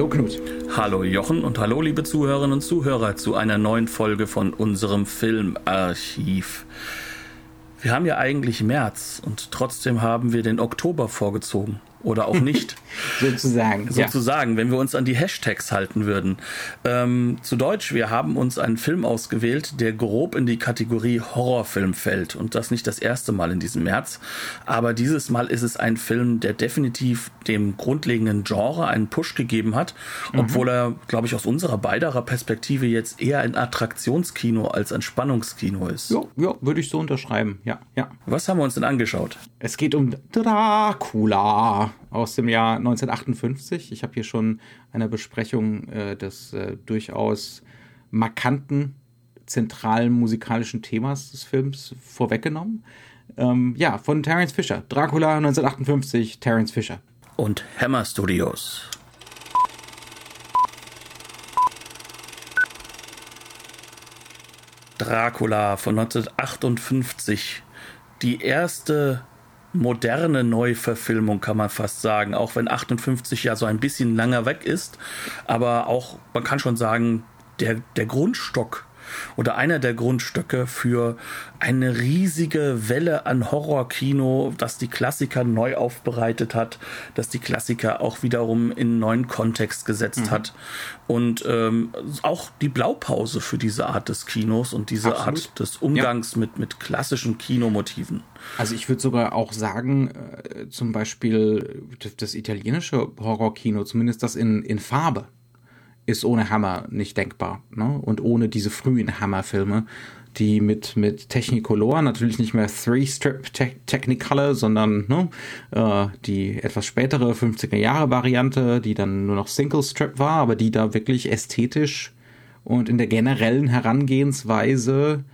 Hallo Knut. Hallo Jochen und hallo liebe Zuhörerinnen und Zuhörer zu einer neuen Folge von unserem Filmarchiv. Wir haben ja eigentlich März und trotzdem haben wir den Oktober vorgezogen oder auch nicht. Sozusagen. Sozusagen, ja. wenn wir uns an die Hashtags halten würden. Ähm, zu Deutsch, wir haben uns einen Film ausgewählt, der grob in die Kategorie Horrorfilm fällt. Und das nicht das erste Mal in diesem März. Aber dieses Mal ist es ein Film, der definitiv dem grundlegenden Genre einen Push gegeben hat. Mhm. Obwohl er, glaube ich, aus unserer beiderer Perspektive jetzt eher ein Attraktionskino als ein Spannungskino ist. Ja, ja würde ich so unterschreiben. Ja, ja. Was haben wir uns denn angeschaut? Es geht um Dracula aus dem Jahr 1958. Ich habe hier schon eine Besprechung äh, des äh, durchaus markanten zentralen musikalischen Themas des Films vorweggenommen. Ähm, ja, von Terence Fisher. Dracula 1958, Terence Fisher. Und Hammer Studios. Dracula von 1958. Die erste moderne Neuverfilmung, kann man fast sagen. Auch wenn 58 ja so ein bisschen langer weg ist. Aber auch, man kann schon sagen, der, der Grundstock oder einer der Grundstücke für eine riesige Welle an Horrorkino, das die Klassiker neu aufbereitet hat, das die Klassiker auch wiederum in einen neuen Kontext gesetzt mhm. hat und ähm, auch die Blaupause für diese Art des Kinos und diese Absolut. Art des Umgangs ja. mit, mit klassischen Kinomotiven. Also ich würde sogar auch sagen, äh, zum Beispiel das italienische Horrorkino, zumindest das in, in Farbe, ist ohne Hammer nicht denkbar. Ne? Und ohne diese frühen Hammer-Filme, die mit, mit Technicolor, natürlich nicht mehr Three-Strip -Te Technicolor, sondern ne, äh, die etwas spätere 50er-Jahre-Variante, die dann nur noch Single-Strip war, aber die da wirklich ästhetisch und in der generellen Herangehensweise,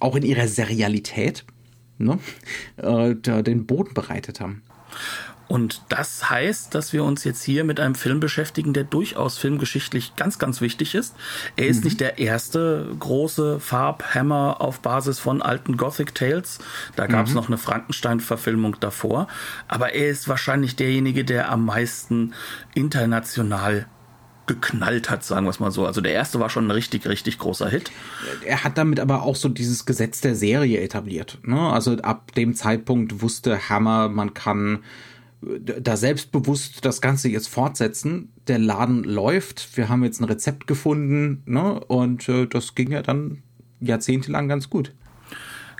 auch in ihrer Serialität, ne, äh, den Boden bereitet haben. Und das heißt, dass wir uns jetzt hier mit einem Film beschäftigen, der durchaus filmgeschichtlich ganz, ganz wichtig ist. Er ist mhm. nicht der erste große Farbhammer auf Basis von alten Gothic Tales. Da gab es mhm. noch eine Frankenstein-Verfilmung davor. Aber er ist wahrscheinlich derjenige, der am meisten international geknallt hat, sagen wir es mal so. Also der erste war schon ein richtig, richtig großer Hit. Er hat damit aber auch so dieses Gesetz der Serie etabliert. Ne? Also ab dem Zeitpunkt wusste Hammer, man kann da selbstbewusst das Ganze jetzt fortsetzen. Der Laden läuft, wir haben jetzt ein Rezept gefunden, ne? Und äh, das ging ja dann jahrzehntelang ganz gut.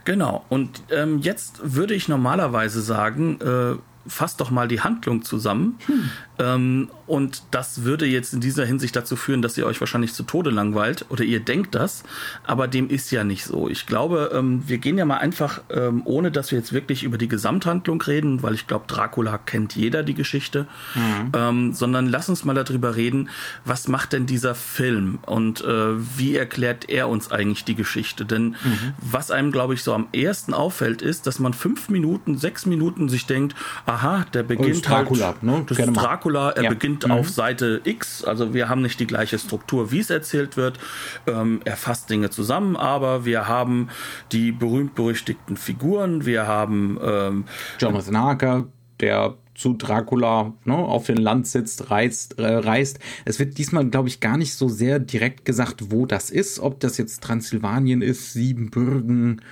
Genau. Und ähm, jetzt würde ich normalerweise sagen, äh, fasst doch mal die Handlung zusammen. Hm. Ähm, und das würde jetzt in dieser Hinsicht dazu führen, dass ihr euch wahrscheinlich zu Tode langweilt oder ihr denkt das, aber dem ist ja nicht so. Ich glaube, ähm, wir gehen ja mal einfach, ähm, ohne dass wir jetzt wirklich über die Gesamthandlung reden, weil ich glaube, Dracula kennt jeder die Geschichte, mhm. Sondern lass uns mal darüber reden, was macht denn dieser Film und äh, wie erklärt er uns eigentlich die Geschichte? Denn mhm. was einem, glaube ich, so am ersten auffällt, ist, dass man fünf Minuten, sechs Minuten sich denkt, aha, der beginnt Dracula, halt, ne? das ist Dracula, er ja. beginnt mhm. auf Seite X, also wir haben nicht die gleiche Struktur, wie es erzählt wird. Ähm, er fasst Dinge zusammen, aber wir haben die berühmt-berüchtigten Figuren, wir haben ähm, Jonathan Harker, der zu Dracula ne, auf den Landsitz reist, äh, reist. Es wird diesmal, glaube ich, gar nicht so sehr direkt gesagt, wo das ist, ob das jetzt Transsilvanien ist, Siebenbürgen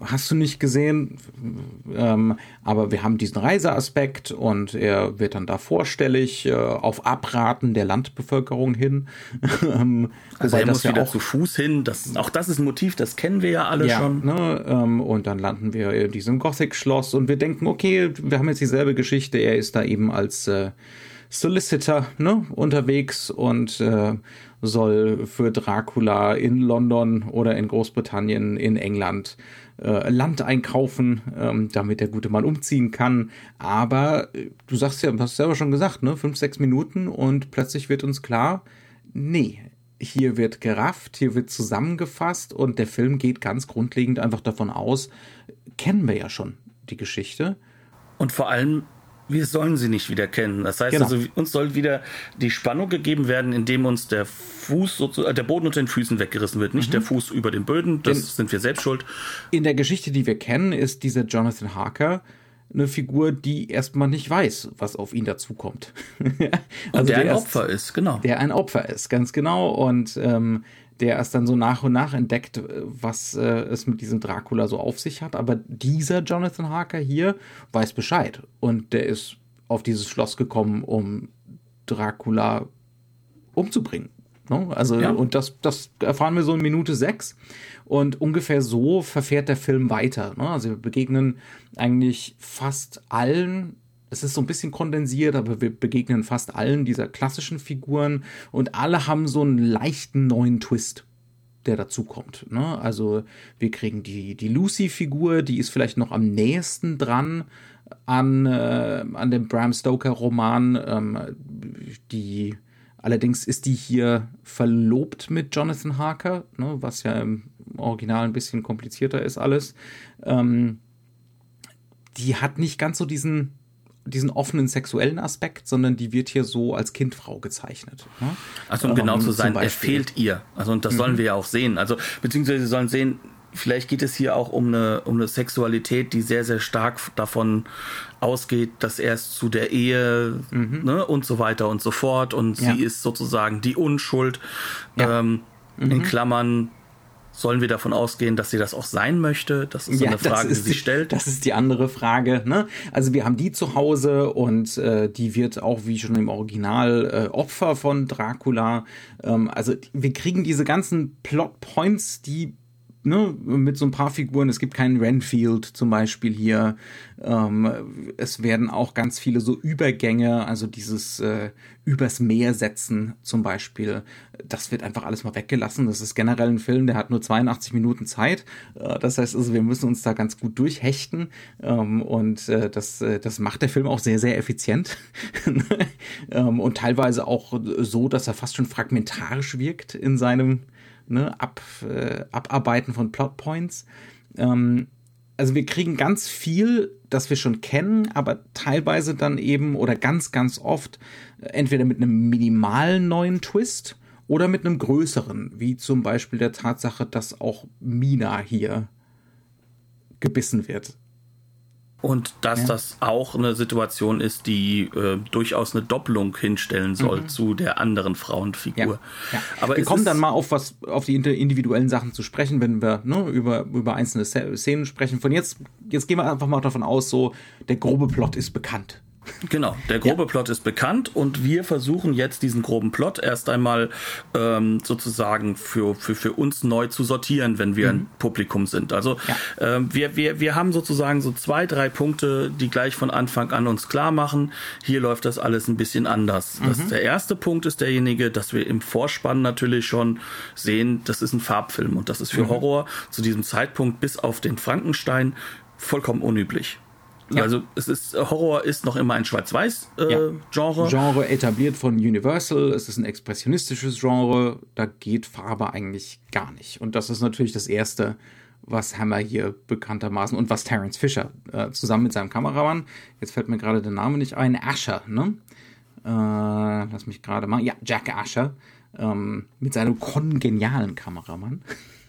hast du nicht gesehen. Ähm, aber wir haben diesen Reiseaspekt und er wird dann da vorstellig äh, auf Abraten der Landbevölkerung hin. ähm, also er muss wieder auch, zu Fuß hin. Das, auch das ist ein Motiv, das kennen wir ja alle ja, schon. Ne, ähm, und dann landen wir in diesem Gothic-Schloss und wir denken, okay, wir haben jetzt dieselbe Geschichte. Er ist da eben als äh, Solicitor ne, unterwegs und äh, soll für Dracula in London oder in Großbritannien, in England äh, Land einkaufen, ähm, damit der gute Mann umziehen kann. Aber äh, du sagst ja, hast selber schon gesagt, ne, fünf, sechs Minuten und plötzlich wird uns klar, nee, hier wird gerafft, hier wird zusammengefasst und der Film geht ganz grundlegend einfach davon aus, kennen wir ja schon die Geschichte. Und vor allem wir sollen sie nicht wieder kennen. Das heißt Genau. also, uns soll wieder die Spannung gegeben werden, indem uns der Fuß, äh, der Boden unter den Füßen weggerissen wird. Nicht der Fuß über den Böden, das Den- sind wir selbst schuld. In der Geschichte, die wir kennen, ist dieser Jonathan Harker eine Figur, die erstmal nicht weiß, was auf ihn dazukommt. also der ein erst- Opfer ist, genau. der ein Opfer ist, ganz genau. Und ähm, der erst dann so nach und nach entdeckt, äh, was äh, es mit diesem Dracula so auf sich hat. Aber dieser Jonathan Harker hier weiß Bescheid. Und der ist auf dieses Schloss gekommen, um Dracula umzubringen. Ne? Also, Ja. und das, das erfahren wir so in Minute sechs. Und ungefähr so verfährt der Film weiter. Ne? Also wir begegnen eigentlich fast allen. Es ist so ein bisschen kondensiert, aber wir begegnen fast allen dieser klassischen Figuren und alle haben so einen leichten neuen Twist, der dazu kommt. Ne? Also wir kriegen die, die Lucy-Figur, die ist vielleicht noch am nächsten dran an, äh, an dem Bram Stoker-Roman. Ähm, die allerdings ist die hier verlobt mit Jonathan Harker, ne? was ja im Original ein bisschen komplizierter ist alles. Ähm, die hat nicht ganz so diesen diesen offenen sexuellen Aspekt, sondern die wird hier so als Kindfrau gezeichnet. Ne? Also um genau Ähm, zu zum sein, er fehlt ihr. Also und das Mhm. sollen wir ja auch sehen. Also beziehungsweise sie sollen sehen, vielleicht geht es hier auch um eine, um eine Sexualität, die sehr, sehr stark davon ausgeht, dass er es zu der Ehe ne, und so weiter und so fort und Mhm. Ja. sie ist sozusagen die Unschuld. Ja. Mhm. Ähm, In Klammern sollen wir davon ausgehen, dass sie das auch sein möchte. Das ist so eine Frage, die sich stellt. Das ist die andere Frage. Ne? Also wir haben die zu Hause und äh, die wird auch wie schon im Original äh, Opfer von Dracula. Ähm, also wir kriegen diese ganzen Plotpoints, die ne, mit so ein paar Figuren, es gibt keinen Renfield zum Beispiel hier. Ähm, es werden auch ganz viele so Übergänge, also dieses äh, übers Meer setzen zum Beispiel. Das wird einfach alles mal weggelassen. Das ist generell ein Film, der hat nur 82 Minuten Zeit. Äh, das heißt also, wir müssen uns da ganz gut durchhechten. Ähm, und äh, das, äh, das macht der Film auch sehr, sehr effizient. ähm, und teilweise auch so, dass er fast schon fragmentarisch wirkt in seinem ne, Ab, äh, Abarbeiten von Plotpoints. Ähm, also wir kriegen ganz viel, das wir schon kennen, aber teilweise dann eben oder ganz, ganz oft äh, entweder mit einem minimalen neuen Twist oder mit einem größeren, wie zum Beispiel der Tatsache, dass auch Mina hier gebissen wird. Und dass Ja. das auch eine Situation ist, die äh, durchaus eine Doppelung hinstellen soll zu der anderen Frauenfigur. Mhm. Ja. Aber wir kommen dann mal auf was, auf die individuellen Sachen zu sprechen, wenn wir ne, über, über einzelne Sze- Szenen sprechen. Von jetzt, jetzt gehen wir einfach mal davon aus, so der grobe Plot ist bekannt. Genau, der grobe Plot ist bekannt und wir versuchen jetzt diesen groben Plot erst einmal ähm, sozusagen für, für, für uns neu zu sortieren, wenn wir ein Publikum sind. Also ähm, wir, wir, wir haben sozusagen so zwei, drei Punkte, die gleich von Anfang an uns klar machen, hier läuft das alles ein bisschen anders. Das, der erste Punkt ist derjenige, dass wir im Vorspann natürlich schon sehen, das ist ein Farbfilm und das ist für Horror zu diesem Zeitpunkt bis auf den Frankenstein vollkommen unüblich. Ja. Also es ist Horror ist noch immer ein Schwarz-Weiß äh, Ja. Genre. Genre etabliert von Universal. Es ist ein expressionistisches Genre. Da geht Farbe eigentlich gar nicht. Und das ist natürlich das Erste, was Hammer hier bekanntermaßen und was Terence Fisher äh, zusammen mit seinem Kameramann, jetzt fällt mir gerade der Name nicht ein, Asher, ne? Äh, lass mich gerade mal, ja, Jack Asher, ähm, mit seinem kongenialen Kameramann.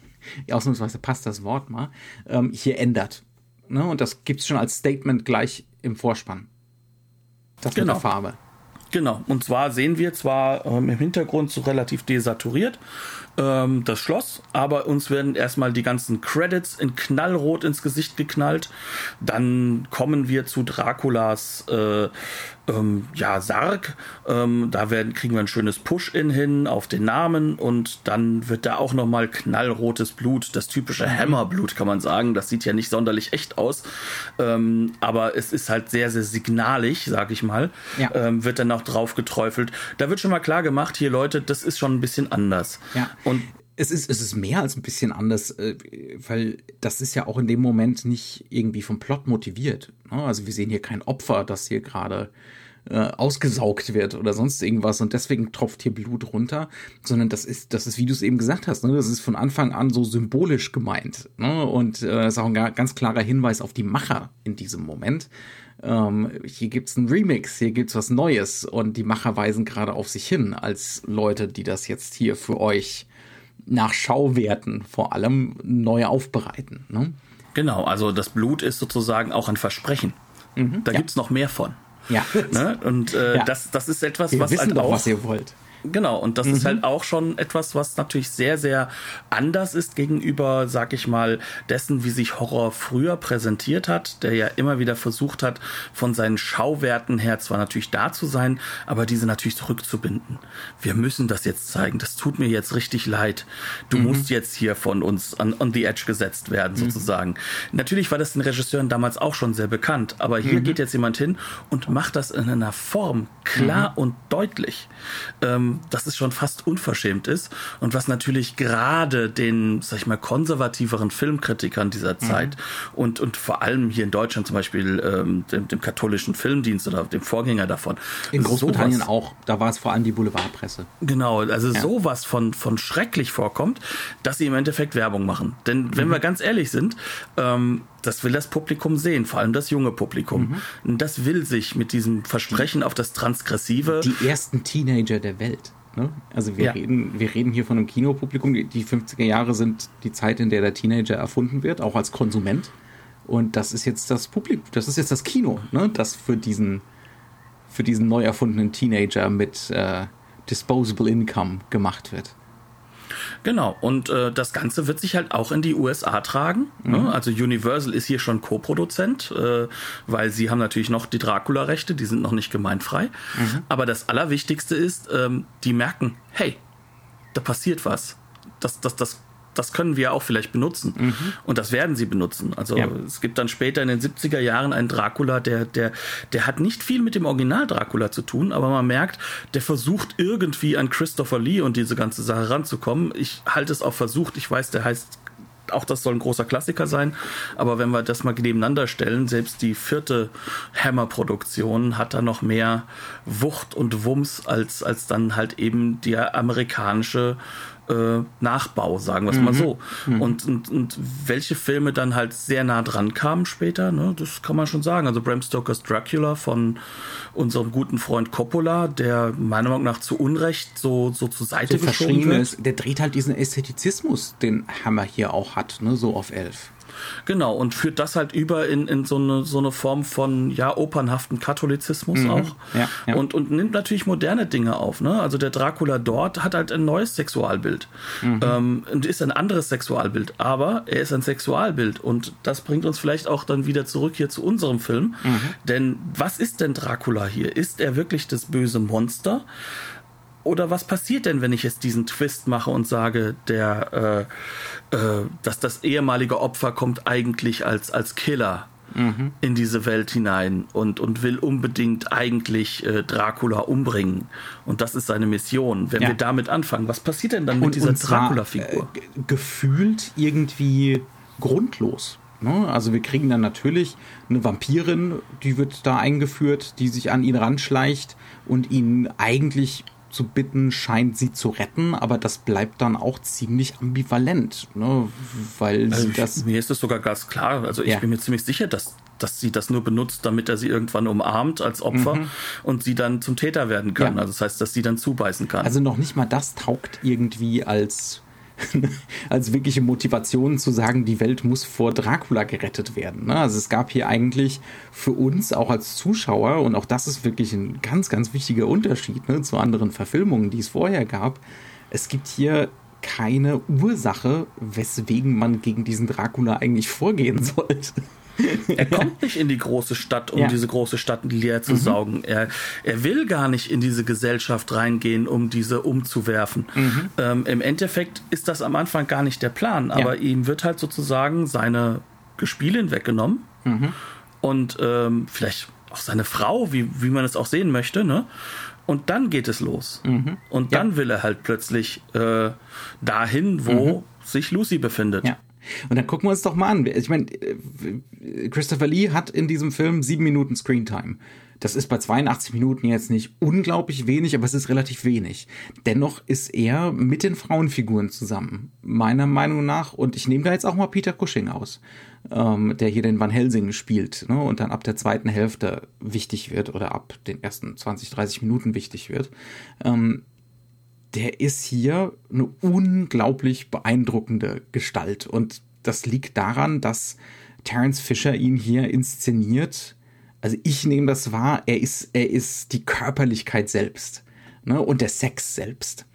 Ausnahmsweise passt das Wort mal, ähm, hier ändert. Ne? Und das gibt's schon als Statement gleich im Vorspann. Das Genau. mit der Farbe. Genau. Und zwar sehen wir zwar ähm, im Hintergrund so relativ desaturiert ähm, das Schloss, aber uns werden erstmal die ganzen Credits in Knallrot ins Gesicht geknallt. Dann kommen wir zu Draculas äh, ähm, ja, Sarg. Ähm, da werden, kriegen wir ein schönes Push-In hin auf den Namen und dann wird da auch nochmal knallrotes Blut, das typische Hammerblut, kann man sagen. Das sieht ja nicht sonderlich echt aus, ähm, aber es ist halt sehr, sehr signalig, sag ich mal. Ja. Ähm, wird dann auch drauf geträufelt. Da wird schon mal klar gemacht, hier Leute, das ist schon ein bisschen anders. Ja. Und es ist, es ist mehr als ein bisschen anders, äh, weil das ist ja auch in dem Moment nicht irgendwie vom Plot motiviert. ne? Also wir sehen hier kein Opfer, das hier gerade äh, ausgesaugt wird oder sonst irgendwas und deswegen tropft hier Blut runter, sondern das ist, das ist, wie du es eben gesagt hast, ne? das ist von Anfang an so symbolisch gemeint. Ne? Und äh, ist auch ein ganz klarer Hinweis auf die Macher in diesem Moment. Ähm, hier gibt's einen Remix, hier gibt's was Neues und die Macher weisen gerade auf sich hin als Leute, die das jetzt hier für euch nach Schauwerten vor allem neu aufbereiten. Ne? Genau, also das Blut ist sozusagen auch ein Versprechen. Mhm, da ja. gibt's noch mehr von. Ja. Ne? Und äh, ja. das, das ist etwas, Wir was wissen halt doch, auch. was ihr wollt. Genau, und das mhm. ist halt auch schon etwas, was natürlich sehr, sehr anders ist gegenüber, sag ich mal, dessen, wie sich Horror früher präsentiert hat, der ja immer wieder versucht hat, von seinen Schauwerten her zwar natürlich da zu sein, aber diese natürlich zurückzubinden. Wir müssen das jetzt zeigen. Das tut mir jetzt richtig leid. Du mhm. musst jetzt hier von uns on, on the edge gesetzt werden, mhm. sozusagen. Natürlich war das den Regisseuren damals auch schon sehr bekannt, aber hier mhm. geht jetzt jemand hin und macht das in einer Form klar mhm. und deutlich. Ähm, dass es schon fast unverschämt ist und was natürlich gerade den, sag ich mal, konservativeren Filmkritikern dieser mhm. Zeit mhm. und, und vor allem hier in Deutschland zum Beispiel ähm, dem, dem, katholischen Filmdienst oder dem Vorgänger davon. In Großbritannien sowas, auch, da war es vor allem die Boulevardpresse. Genau, also ja. sowas von, von schrecklich vorkommt, dass sie im Endeffekt Werbung machen. Denn wenn mhm. wir ganz ehrlich sind, ähm, das will das Publikum sehen, vor allem das junge Publikum. Mhm. Das will sich mit diesem Versprechen auf das Transgressive. Die ersten Teenager der Welt. Ne? Also wir, ja. reden, wir reden hier von einem Kinopublikum. Die 50er Jahre sind die Zeit, in der der Teenager erfunden wird, auch als Konsument. Und das ist jetzt das Publikum, das ist jetzt das Kino, ne? das für diesen, für diesen neu erfundenen Teenager mit äh, Disposable Income gemacht wird. Genau, und äh, das Ganze wird sich halt auch in die USA tragen. Ne? Mhm. Also Universal ist hier schon Co-Produzent, äh, weil sie haben natürlich noch die Dracula-Rechte, die sind noch nicht gemeinfrei. Mhm. Aber das Allerwichtigste ist, ähm, die merken, hey, da passiert was. Das, das, das das können wir auch vielleicht benutzen. Mhm. Und das werden sie benutzen. Also ja. es gibt dann später in den 70er Jahren einen Dracula, der, der, der hat nicht viel mit dem Original Dracula zu tun, aber man merkt, der versucht irgendwie an Christopher Lee und diese ganze Sache ranzukommen. Ich halte es auch versucht, ich weiß, der heißt auch das soll ein großer Klassiker sein. Aber wenn wir das mal nebeneinander stellen, selbst die vierte Hammer-Produktion hat da noch mehr Wucht und Wumms als, als dann halt eben der amerikanische äh, Nachbau, sagen wir es mhm. mal so. Mhm. Und, und, und welche Filme dann halt sehr nah dran kamen später, ne, das kann man schon sagen. Also Bram Stokers Dracula von unserem guten Freund Coppola, der meiner Meinung nach zu Unrecht so, so zur Seite so geschoben wird. Ist, der dreht halt diesen Ästhetizismus, den Hammer hier auch hat, ne, so auf elf. Genau, und führt das halt über in, in so, eine, so eine Form von, ja, opernhaften Katholizismus mhm. auch. Ja, ja. Und, und nimmt natürlich moderne Dinge auf. Ne? Also der Dracula dort hat halt ein neues Sexualbild. Mhm. Ähm, und ist ein anderes Sexualbild. Aber er ist ein Sexualbild. Und das bringt uns vielleicht auch dann wieder zurück hier zu unserem Film. Mhm. Denn was ist denn Dracula hier? Ist er wirklich das böse Monster? Oder was passiert denn, wenn ich jetzt diesen Twist mache und sage, der, äh, äh, dass das ehemalige Opfer kommt eigentlich als, als Killer mhm. in diese Welt hinein und, und will unbedingt eigentlich äh, Dracula umbringen. Und das ist seine Mission. Wenn ja. wir damit anfangen, was passiert denn dann mit und, dieser Dracula-Figur? Äh, gefühlt irgendwie grundlos. Ne? Also wir kriegen dann natürlich eine Vampirin, die wird da eingeführt, die sich an ihn ranschleicht und ihn eigentlich zu bitten, scheint sie zu retten, aber das bleibt dann auch ziemlich ambivalent, ne? weil also ich, das. Mir ist es sogar ganz klar, also ich ja. bin mir ziemlich sicher, dass dass sie das nur benutzt, damit er sie irgendwann umarmt als Opfer mhm. und sie dann zum Täter werden kann. Ja. Also das heißt, dass sie dann zubeißen kann. Also noch nicht mal das taugt irgendwie als als wirkliche Motivation zu sagen, die Welt muss vor Dracula gerettet werden. Ne? Also es gab hier eigentlich für uns auch als Zuschauer, und auch das ist wirklich ein ganz, ganz wichtiger Unterschied ne, zu anderen Verfilmungen, die es vorher gab, es gibt hier keine Ursache, weswegen man gegen diesen Dracula eigentlich vorgehen sollte. Er kommt nicht in die große Stadt, um ja. diese große Stadt leer zu mhm. saugen. Er, er will gar nicht in diese Gesellschaft reingehen, um diese umzuwerfen. Mhm. Ähm, Im Endeffekt ist das am Anfang gar nicht der Plan, aber ja. ihm wird halt sozusagen seine Gespielin weggenommen mhm. und ähm, vielleicht auch seine Frau, wie, wie man es auch sehen möchte, ne? Und dann geht es los. Mhm. Und dann ja. will er halt plötzlich äh, dahin, wo mhm. sich Lucy befindet. Ja. Und dann gucken wir uns doch mal an. Ich meine, Christopher Lee hat in diesem Film sieben Minuten Screentime. Das ist bei 82 Minuten jetzt nicht unglaublich wenig, aber es ist relativ wenig. Dennoch ist er mit den Frauenfiguren zusammen, meiner Meinung nach. Und ich nehme da jetzt auch mal Peter Cushing aus, ähm, der hier den Van Helsing spielt ne, und dann ab der zweiten Hälfte wichtig wird oder ab den ersten 20, 30 Minuten wichtig wird. Ähm, der ist hier eine unglaublich beeindruckende Gestalt. Und das liegt daran, dass Terence Fisher ihn hier inszeniert also ich nehme das wahr, er ist, er ist die Körperlichkeit selbst ne, und der Sex selbst.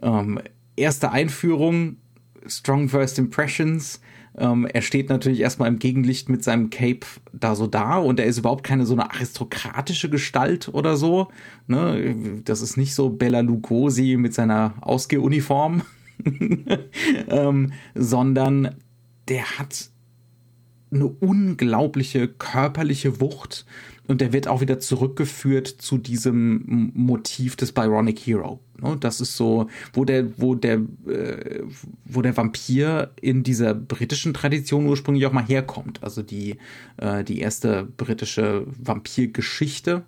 Ähm, erste Einführung, Strong First Impressions. Ähm, er steht natürlich erstmal im Gegenlicht mit seinem Cape da so da und er ist überhaupt keine so eine aristokratische Gestalt oder so. Ne? Das ist nicht so Bella Lugosi mit seiner Ausgehuniform, ähm, sondern der hat eine unglaubliche körperliche Wucht und der wird auch wieder zurückgeführt zu diesem Motiv des Byronic Hero. Ne? Das ist so, wo der, wo der, äh, wo der Vampir in dieser britischen Tradition ursprünglich auch mal herkommt. Also die, äh, die erste britische Vampirgeschichte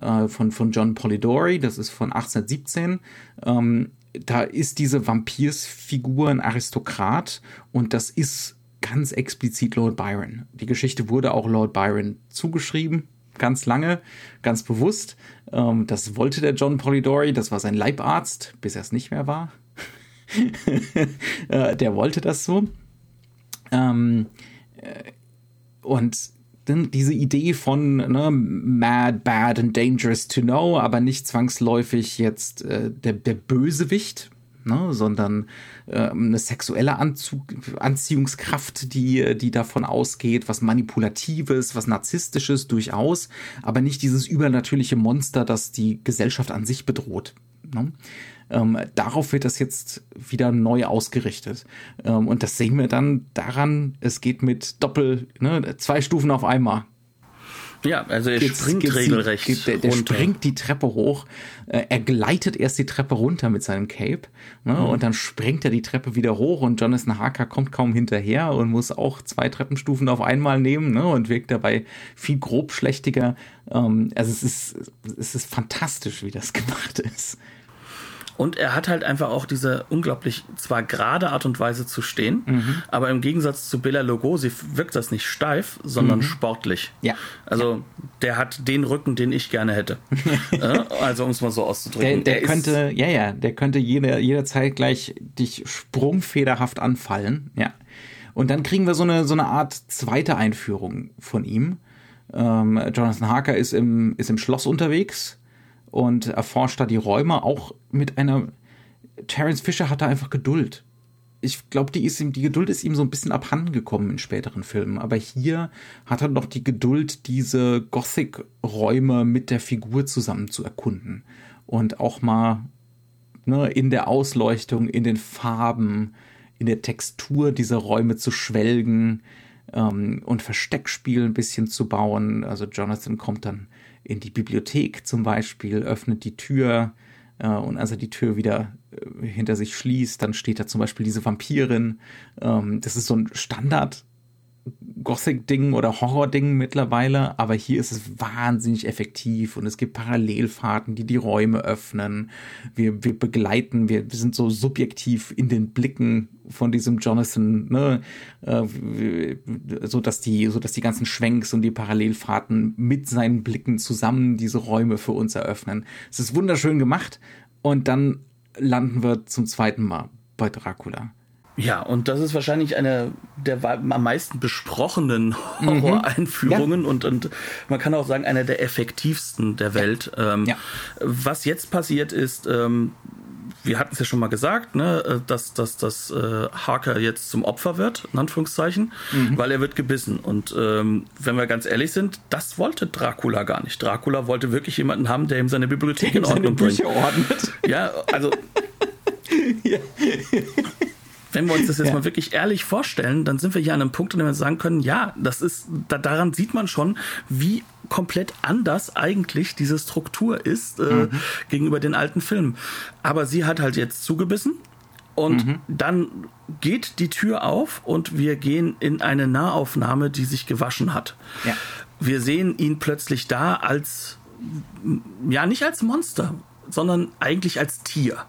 äh, von, von John Polidori, das ist von 1817. Ähm, da ist diese Vampirsfigur ein Aristokrat und das ist ganz explizit Lord Byron. Die Geschichte wurde auch Lord Byron zugeschrieben, ganz lange, ganz bewusst. Ähm, das wollte der John Polidori, das war sein Leibarzt, bis er es nicht mehr war. äh, der wollte das so. Ähm, äh, und dann diese Idee von ne, mad, bad and dangerous to know, aber nicht zwangsläufig jetzt äh, der, der Bösewicht, ne, sondern äh, eine sexuelle Anzug, Anziehungskraft, die, die davon ausgeht, was Manipulatives, was Narzisstisches durchaus, aber nicht dieses übernatürliche Monster, das die Gesellschaft an sich bedroht. Ne? Ähm, darauf wird das jetzt wieder neu ausgerichtet. Ähm, und das sehen wir dann daran, es geht mit Doppel, ne, zwei Stufen auf einmal. Ja, also er geht's, springt geht's regelrecht. Geht, der, der springt die Treppe hoch. Äh, er gleitet erst die Treppe runter mit seinem Cape. Ne, mhm. Und dann springt er die Treppe wieder hoch und Jonathan Harker kommt kaum hinterher und muss auch zwei Treppenstufen auf einmal nehmen ne, und wirkt dabei viel grobschlächtiger. Ähm, also es ist, es ist fantastisch, wie das gemacht ist. Und er hat halt einfach auch diese unglaublich zwar gerade Art und Weise zu stehen, mhm. aber im Gegensatz zu Bela Lugosi wirkt das nicht steif, sondern mhm. sportlich. Ja. Also ja. der hat den Rücken, den ich gerne hätte. also um es mal so auszudrücken. Der, der könnte, ja, ja, der könnte jede, jederzeit gleich dich sprungfederhaft anfallen. Ja. Und dann kriegen wir so eine, so eine Art zweite Einführung von ihm. Ähm, Jonathan Harker ist im, ist im Schloss unterwegs und erforscht da die Räume auch mit einer. Terence Fisher hat da einfach Geduld. Ich glaube, die ist ihm, die Geduld ist ihm so ein bisschen abhanden gekommen in späteren Filmen. Aber hier hat er noch die Geduld, diese Gothic-Räume mit der Figur zusammen zu erkunden. Und auch mal ne, in der Ausleuchtung, in den Farben, in der Textur dieser Räume zu schwelgen ähm, und Versteckspiel ein bisschen zu bauen. Also Jonathan kommt dann in die Bibliothek zum Beispiel, öffnet die Tür äh, und als er die Tür wieder äh, hinter sich schließt, dann steht da zum Beispiel diese Vampirin. Ähm, das ist so ein Standard Gothic-Ding oder Horror-Ding mittlerweile, aber hier ist es wahnsinnig effektiv und es gibt Parallelfahrten, die die Räume öffnen. Wir, wir begleiten, wir, wir sind so subjektiv in den Blicken von diesem Jonathan, ne, äh, so dass die, so dass die ganzen Schwenks und die Parallelfahrten mit seinen Blicken zusammen diese Räume für uns eröffnen. Es ist wunderschön gemacht und dann landen wir zum zweiten Mal bei Dracula. Ja, und das ist wahrscheinlich eine der am meisten besprochenen mhm. Horror-Einführungen ja. und, und man kann auch sagen, einer der effektivsten der Welt. Ja. Ähm, ja. Was jetzt passiert ist, ähm, wir hatten es ja schon mal gesagt, ne, äh, dass, dass, dass äh, Harker jetzt zum Opfer wird, in Anführungszeichen, mhm. weil er wird gebissen. Und ähm, wenn wir ganz ehrlich sind, das wollte Dracula gar nicht. Dracula wollte wirklich jemanden haben, der ihm seine Bibliothek in Ordnung bringt. Ordnet. Ja, also. ja wenn wir uns das jetzt ja. mal wirklich ehrlich vorstellen, dann sind wir hier an einem Punkt, an dem wir sagen können, ja, das ist, da, daran sieht man schon, wie komplett anders eigentlich diese Struktur ist äh, mhm. gegenüber den alten Filmen. Aber sie hat halt jetzt zugebissen Und mhm. dann geht die Tür auf und wir gehen in eine Nahaufnahme, die sich gewaschen hat. Ja. Wir sehen ihn plötzlich da als, ja, nicht als Monster, sondern eigentlich als Tier.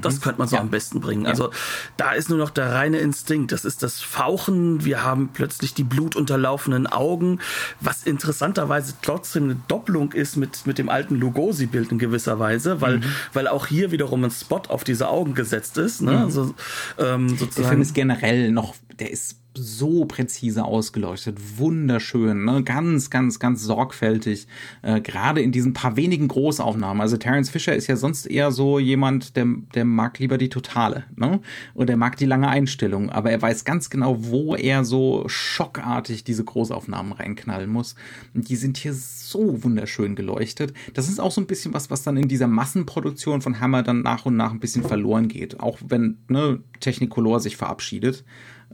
Das könnte man so ja. am besten bringen. Also da ist nur noch der reine Instinkt. Das ist das Fauchen. Wir haben plötzlich die blutunterlaufenen Augen, was interessanterweise trotzdem eine Doppelung ist mit, mit dem alten Lugosi-Bild in gewisser Weise, weil, mhm. weil auch hier wiederum ein Spot auf diese Augen gesetzt ist. Ne? Mhm. Also, ähm, sozusagen. Der Film ist generell noch, der ist so präzise ausgeleuchtet, wunderschön, ne? ganz, ganz, ganz sorgfältig, äh, gerade in diesen paar wenigen Großaufnahmen. Also Terence Fisher ist ja sonst eher so jemand, der, der mag lieber die Totale, ne? Und der mag die lange Einstellung, aber er weiß ganz genau, wo er so schockartig diese Großaufnahmen reinknallen muss. Und die sind hier so wunderschön geleuchtet. Das ist auch so ein bisschen was, was dann in dieser Massenproduktion von Hammer dann nach und nach ein bisschen verloren geht. Auch wenn ne, Technicolor sich verabschiedet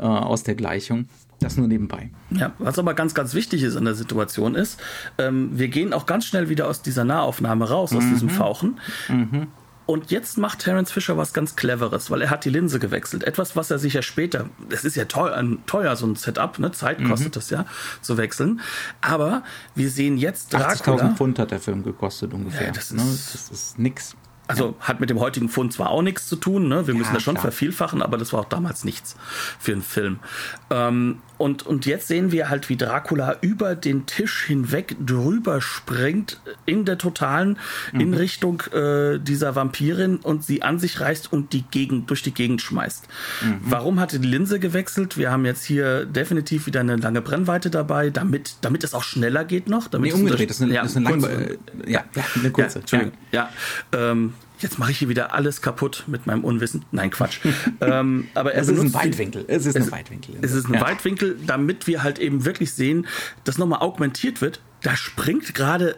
äh, aus der Gleichung. Das nur nebenbei. Ja, was aber ganz, ganz wichtig ist an der Situation ist, ähm, wir gehen auch ganz schnell wieder aus dieser Nahaufnahme raus, aus mhm. diesem Fauchen. Mhm. Und jetzt macht Terence Fisher was ganz Cleveres, weil er hat die Linse gewechselt. Etwas, was er sich ja später, es ist ja teuer, teuer so ein Setup, ne? Zeit mhm. kostet mhm. das ja, zu wechseln. Aber wir sehen jetzt Dracula. 80.000 Pfund hat der Film gekostet ungefähr. Ja, das, ist, ne? das ist nix. Also hat mit dem heutigen Fund zwar auch nichts zu tun, ne? wir ja, müssen das schon klar. vervielfachen, aber das war auch damals nichts für einen Film. Ähm, und, und jetzt sehen wir halt, wie Dracula über den Tisch hinweg drüber springt in der totalen, mhm. in Richtung äh, dieser Vampirin und sie an sich reißt und die Gegend, durch die Gegend schmeißt. Mhm. Warum hatte die Linse gewechselt? Wir haben jetzt hier definitiv wieder eine lange Brennweite dabei, damit, damit es auch schneller geht noch. Damit nee, umgedreht, das ist eine, ja, das ist eine, lange, ja, ja, eine kurze, ja, ja, ja ähm, jetzt mache ich hier wieder alles kaputt mit meinem Unwissen. Nein, Quatsch. ähm, aber es ist ein Weitwinkel. Es ist ein Weitwinkel. Es ist ein ja. Weitwinkel, damit wir halt eben wirklich sehen, dass nochmal augmentiert wird. Da springt gerade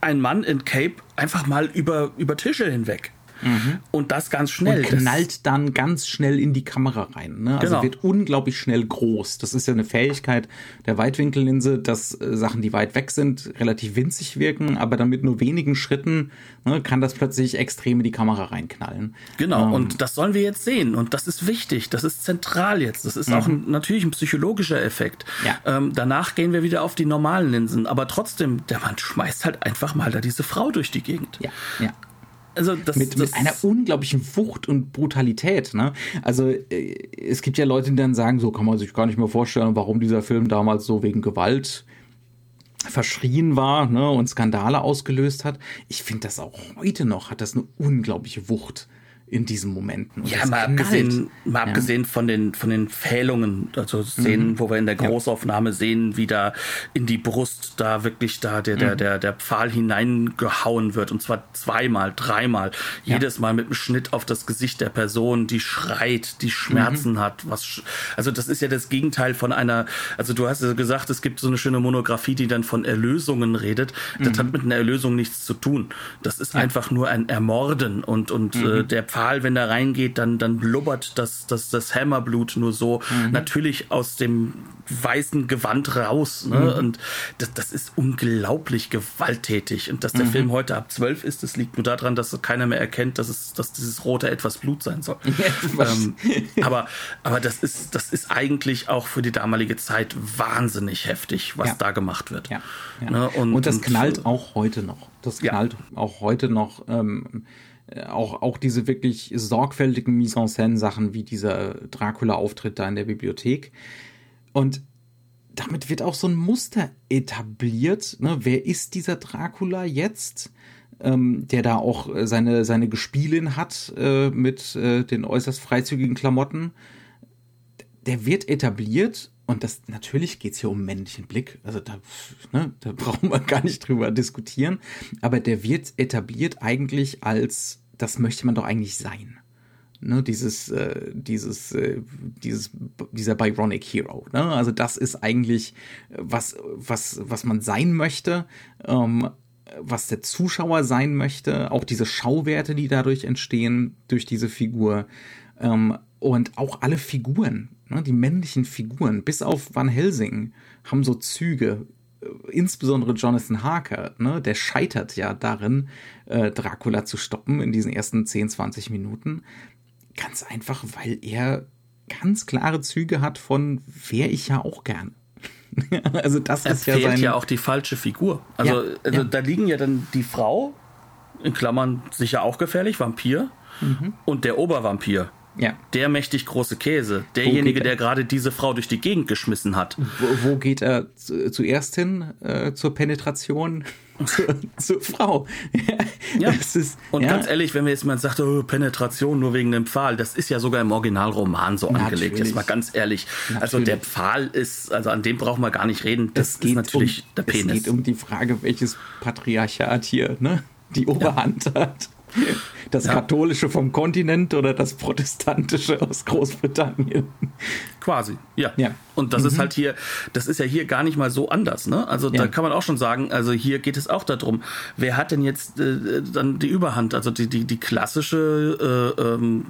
ein Mann in Cape einfach mal über, über Tische hinweg. Mhm. Und das ganz schnell. Und knallt dann ganz schnell in die Kamera rein. Ne? Also genau. wird unglaublich schnell groß. Das ist ja eine Fähigkeit der Weitwinkellinse, dass äh, Sachen, die weit weg sind, relativ winzig wirken, aber dann mit nur wenigen Schritten ne, kann das plötzlich extrem in die Kamera reinknallen. Genau, ähm. und das sollen wir jetzt sehen. Und das ist wichtig, das ist zentral jetzt. Das ist mhm. auch ein, natürlich ein psychologischer Effekt. Ja. Ähm, danach gehen wir wieder auf die normalen Linsen. Aber trotzdem, der Mann schmeißt halt einfach mal da diese Frau durch die Gegend. Ja, ja also das, mit, das mit einer unglaublichen Wucht und Brutalität. Ne? Also äh, es gibt ja Leute, die dann sagen, so kann man sich gar nicht mehr vorstellen, warum dieser Film damals so wegen Gewalt verschrien war ne, und Skandale ausgelöst hat. Ich finde das auch heute noch, hat das eine unglaubliche Wucht in diesen Momenten. Und ja, mal abgesehen, mal abgesehen von den, von den Fählungen, also Szenen, mhm. wo wir in der Großaufnahme ja. sehen, wie da in die Brust da wirklich da der, der, mhm. der, der Pfahl hineingehauen wird. Und zwar zweimal, dreimal. Ja. Jedes Mal mit einem Schnitt auf das Gesicht der Person, die schreit, die Schmerzen mhm. hat. Was, also das ist ja das Gegenteil von einer, also du hast ja gesagt, es gibt so eine schöne Monographie, die dann von Erlösungen redet. Das hat mhm. mit einer Erlösung nichts zu tun. Das ist ja. einfach nur ein Ermorden und, und äh, mhm. der Pfahl Pfahl, wenn der reingeht, dann, dann blubbert das, das, das Hammerblut nur so mhm. natürlich aus dem weißen Gewand raus. Ne? Mhm. Und das, das ist unglaublich gewalttätig. Und dass der mhm. Film heute ab zwölf ist, das liegt nur daran, dass keiner mehr erkennt, dass, es, dass dieses rote etwas Blut sein soll. ähm, aber, aber das ist, das ist eigentlich auch für die damalige Zeit wahnsinnig heftig, was ja. da gemacht wird. Ja. Ja. Ne? Und, und, das knallt auch heute noch. Das knallt auch heute noch. Ähm, äh, auch, auch diese wirklich sorgfältigen Mise-en-Scène-Sachen wie dieser Dracula-Auftritt da in der Bibliothek. Und damit wird auch so ein Muster etabliert. Ne? Wer ist dieser Dracula jetzt? Ähm, der da auch seine, seine Gespielin hat äh, mit äh, den äußerst freizügigen Klamotten. Der wird etabliert und das natürlich geht's hier um männlichen Blick. Also da, ne, da brauchen wir gar nicht drüber diskutieren. Aber der wird etabliert eigentlich als das möchte man doch eigentlich sein. Ne, dieses, äh, dieses, äh, dieses, dieser Byronic Hero. Ne? Also das ist eigentlich was, was, was man sein möchte, ähm, was der Zuschauer sein möchte, auch diese Schauwerte, die dadurch entstehen durch diese Figur ähm, und auch alle Figuren, ne, die männlichen Figuren, bis auf Van Helsing, haben so Züge insbesondere Jonathan Harker, ne, der scheitert ja darin, äh, Dracula zu stoppen in diesen ersten 10, 20 Minuten. Ganz einfach, weil er ganz klare Züge hat von wäre ich ja auch gern. also das er ist ja sein ja auch die falsche Figur. Also, ja, also ja. da liegen ja dann die Frau in Klammern sicher auch gefährlich, Vampir mhm. und der Obervampir. Ja. Der mächtig große Käse. Derjenige, der gerade diese Frau durch die Gegend geschmissen hat. Wo, wo geht er zuerst hin äh, zur Penetration? zur, zur Frau. ja. Ist, und ja. ganz ehrlich, wenn wir jetzt mal sagt, oh, Penetration nur wegen dem Pfahl, das ist ja sogar im Originalroman so natürlich. angelegt. Jetzt mal ganz ehrlich. Natürlich. Also der Pfahl ist, also an dem brauchen wir gar nicht reden. Das ist natürlich um, der Penis. Es geht um die Frage, welches Patriarchat hier ne, die Oberhand ja. hat. Das ja. katholische vom Kontinent oder das protestantische aus Großbritannien. Quasi, ja. ja. Und das mhm. ist halt hier, das ist ja hier gar nicht mal so anders, ne? Also ja. da kann man auch schon sagen, also hier geht es auch darum, wer hat denn jetzt äh, dann die Überhand? Also die, die, die klassische äh, ähm,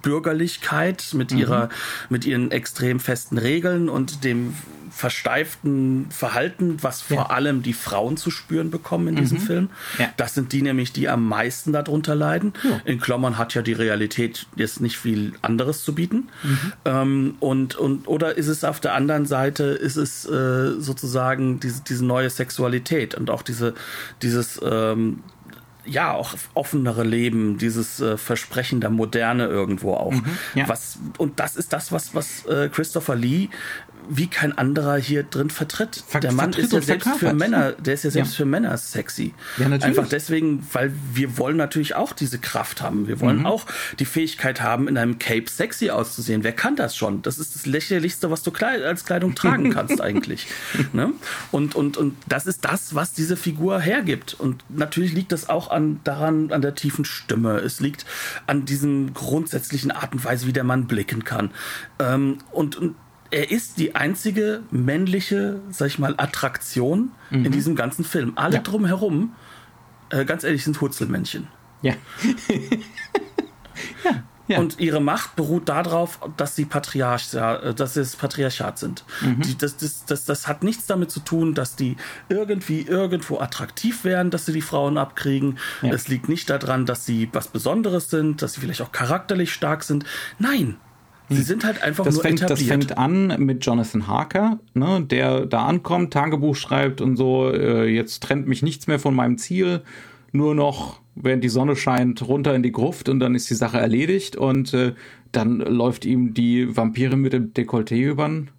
Bürgerlichkeit mit ihrer, mhm. mit ihren extrem festen Regeln und dem versteiften Verhalten, was vor ja. allem die Frauen zu spüren bekommen in mhm. diesem Film. Ja. Das sind die nämlich, die am meisten darunter leiden. Ja. In Klommern hat ja die Realität jetzt nicht viel anderes zu bieten. Mhm. Ähm, und, und, oder ist es auf der anderen Seite, ist es äh, sozusagen diese, diese neue Sexualität und auch diese, dieses, ähm, ja, auch offenere Leben, dieses äh, Versprechen der Moderne irgendwo auch. Mhm, ja. Was, und das ist das, was, was äh, Christopher Lee wie kein anderer hier drin vertritt. Ver der Mann ist ja selbst verkörpert. für Männer, der ist ja selbst ja. für Männer sexy. Ja, natürlich. Einfach deswegen, weil wir wollen natürlich auch diese Kraft haben. Wir wollen mhm. auch die Fähigkeit haben, in einem Cape sexy auszusehen. Wer kann das schon? Das ist das lächerlichste, was du als Kleidung tragen kannst eigentlich. Ne? Und, und, und das ist das, was diese Figur hergibt. Und natürlich liegt das auch an, daran, an der tiefen Stimme. Es liegt an diesem grundsätzlichen Art und Weise, wie der Mann blicken kann. Ähm, und, und er ist die einzige männliche, sag ich mal, Attraktion mhm. in diesem ganzen Film. Alle ja. drumherum, äh, ganz ehrlich, sind Hurzelmännchen. Ja. ja. Ja. Und ihre Macht beruht darauf, dass sie Patriarch, äh, dass sie das Patriarchat sind. Mhm. Die, das, das, das, das hat nichts damit zu tun, dass die irgendwie irgendwo attraktiv wären, dass sie die Frauen abkriegen. Ja. Es liegt nicht daran, dass sie was Besonderes sind, dass sie vielleicht auch charakterlich stark sind. Nein, Sie sind halt einfach das nur fängt, etabliert. Das fängt an mit Jonathan Harker, ne, der da ankommt, Tagebuch schreibt und so, äh, jetzt trennt mich nichts mehr von meinem Ziel, nur noch, während die Sonne scheint, runter in die Gruft und dann ist die Sache erledigt und äh, dann läuft ihm die Vampire mit dem Dekolleté übern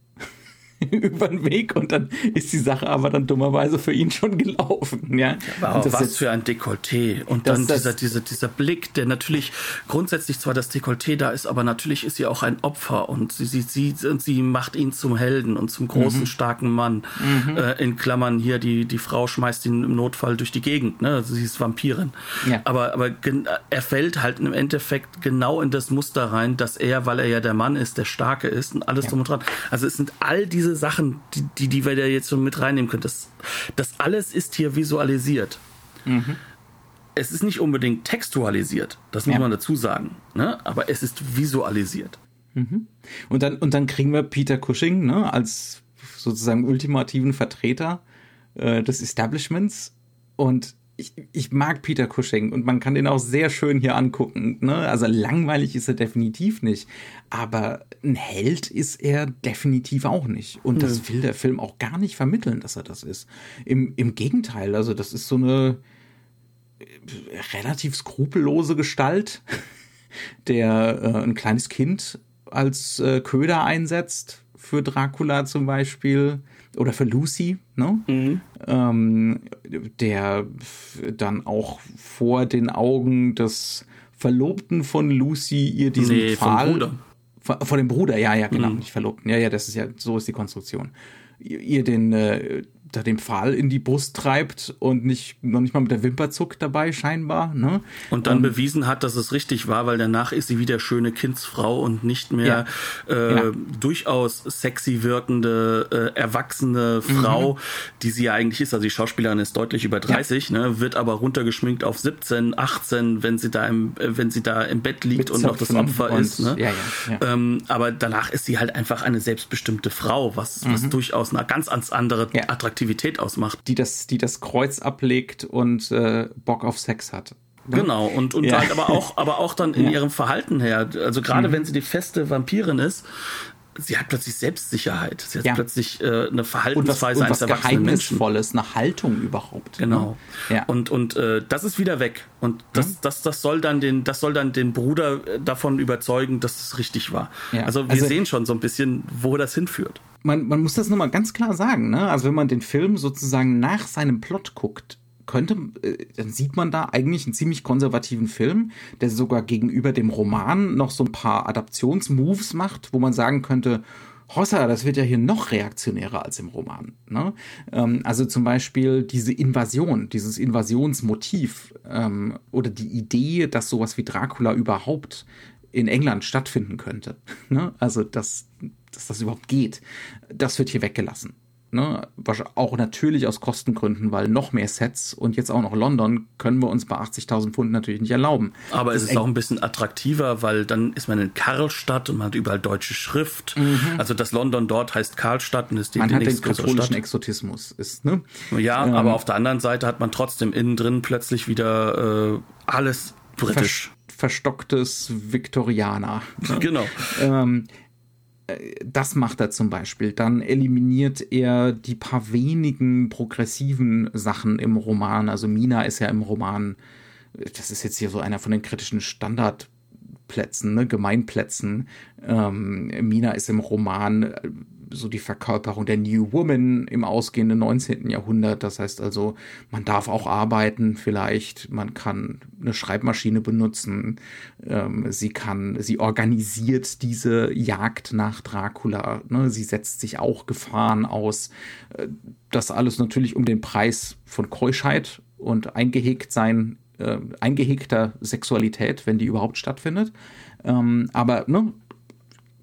über den Weg und dann ist die Sache aber dann dummerweise für ihn schon gelaufen. Ja, aber was jetzt, für ein Dekolleté und dann das, dieser, dieser, dieser Blick, der natürlich grundsätzlich zwar das Dekolleté da ist, aber natürlich ist sie auch ein Opfer und sie, sie, sie, sie macht ihn zum Helden und zum großen, mhm. starken Mann. Mhm. Äh, in Klammern hier, die, die Frau schmeißt ihn im Notfall durch die Gegend, ne? Also sie ist Vampirin. Ja. Aber, aber er fällt halt im Endeffekt genau in das Muster rein, dass er, weil er ja der Mann ist, der Starke ist und alles ja. drum und dran. Also es sind all diese Sachen, die, die, die wir da jetzt so mit reinnehmen können. Das, das alles ist hier visualisiert. Mhm. Es ist nicht unbedingt textualisiert, das muss ja. man dazu sagen, ne? aber es ist visualisiert. Mhm. Und, dann, und dann kriegen wir Peter Cushing ne, als sozusagen ultimativen Vertreter äh, des Establishments und ich, ich mag Peter Cushing und man kann den auch sehr schön hier angucken. Ne? Also langweilig ist er definitiv nicht. Aber ein Held ist er definitiv auch nicht. Und das will der Film auch gar nicht vermitteln, dass er das ist. Im, im Gegenteil, also das ist so eine äh, relativ skrupellose Gestalt, der äh, ein kleines Kind als äh, Köder einsetzt für Dracula zum Beispiel oder für Lucy, ne? Mhm. Ähm, der dann auch vor den Augen des Verlobten von Lucy ihr diesen nee, Pfahl. Bruder. Vor, dem Bruder, ja, ja, genau, mhm. nicht Verlobten. Ja, ja, das ist ja, so ist die Konstruktion. Ihr, ihr den, äh, da den Pfahl in die Brust treibt und nicht noch nicht mal mit der Wimper zuckt dabei scheinbar. Ne? Und dann und, bewiesen hat, dass es richtig war, weil danach ist sie wieder schöne Kindsfrau und nicht mehr ja, äh, ja. durchaus sexy wirkende, äh, erwachsene Frau, mhm. die sie ja eigentlich ist. Also die Schauspielerin ist deutlich über 30, ja. ne, wird aber runtergeschminkt auf 17, 18, wenn sie da im, äh, wenn sie da im Bett liegt mit und noch das Opfer ist. Ne? Ähm, aber danach ist sie halt einfach eine selbstbestimmte Frau, was, mhm. was durchaus eine ganz, ganz andere Attraktivität Attraktivität ausmacht. Die das, die das Kreuz ablegt und äh, Bock auf Sex hat. Ne? Genau, und, und ja. halt aber auch, aber auch dann in ja. ihrem Verhalten her. Also gerade mhm. wenn sie die feste Vampirin ist, sie hat plötzlich Selbstsicherheit. Sie hat ja. plötzlich äh, eine Verhaltensweise und was, und was eines Geheimnisvolles, eine Haltung überhaupt. Ne? Genau. Ja. Und, und äh, das ist wieder weg. Und das, mhm. das, das soll dann den, das soll dann den Bruder äh, davon überzeugen, dass es richtig war. Ja. Also wir also, sehen schon so ein bisschen, wo das hinführt. Man, man muss das nochmal ganz klar sagen, ne? Also wenn man den Film sozusagen nach seinem Plot guckt, könnte, äh, dann sieht man da eigentlich einen ziemlich konservativen Film, der sogar gegenüber dem Roman noch so ein paar Adaptionsmoves macht, wo man sagen könnte, Hossa, das wird ja hier noch reaktionärer als im Roman. Ne? Ähm, also zum Beispiel diese Invasion, dieses Invasionsmotiv ähm, oder die Idee, dass sowas wie Dracula überhaupt in England stattfinden könnte. Ne? Also dass, dass das überhaupt geht, das wird hier weggelassen. Ne? Auch natürlich aus Kostengründen, weil noch mehr Sets und jetzt auch noch London können wir uns bei 80.000 Pfund natürlich nicht erlauben. Aber es ist auch ein bisschen attraktiver, weil dann ist man in Karlstadt und man hat überall deutsche Schrift. Mhm. Also das London dort heißt Karlstadt und ist die, man die hat den katholischen Stadt. Exotismus. Ist, ne? Ja, ähm, aber auf der anderen Seite hat man trotzdem innen drin plötzlich wieder äh, alles britisch. verstocktes Viktorianer. Ne? Genau. Ähm, das macht er zum Beispiel. Dann eliminiert er die paar wenigen progressiven Sachen im Roman. Also Mina ist ja im Roman, das ist jetzt hier so einer von den kritischen Standardplätzen, ne, Gemeinplätzen. Ähm, Mina ist im Roman so die Verkörperung der New Woman im ausgehenden 19. Jahrhundert. Das heißt also, man darf auch arbeiten vielleicht, man kann eine Schreibmaschine benutzen, ähm, sie kann, sie organisiert diese Jagd nach Dracula, ne? sie setzt sich auch Gefahren aus. Äh, das alles natürlich um den Preis von Keuschheit und eingehegt sein, äh, eingehegter Sexualität, wenn die überhaupt stattfindet. Ähm, aber ne,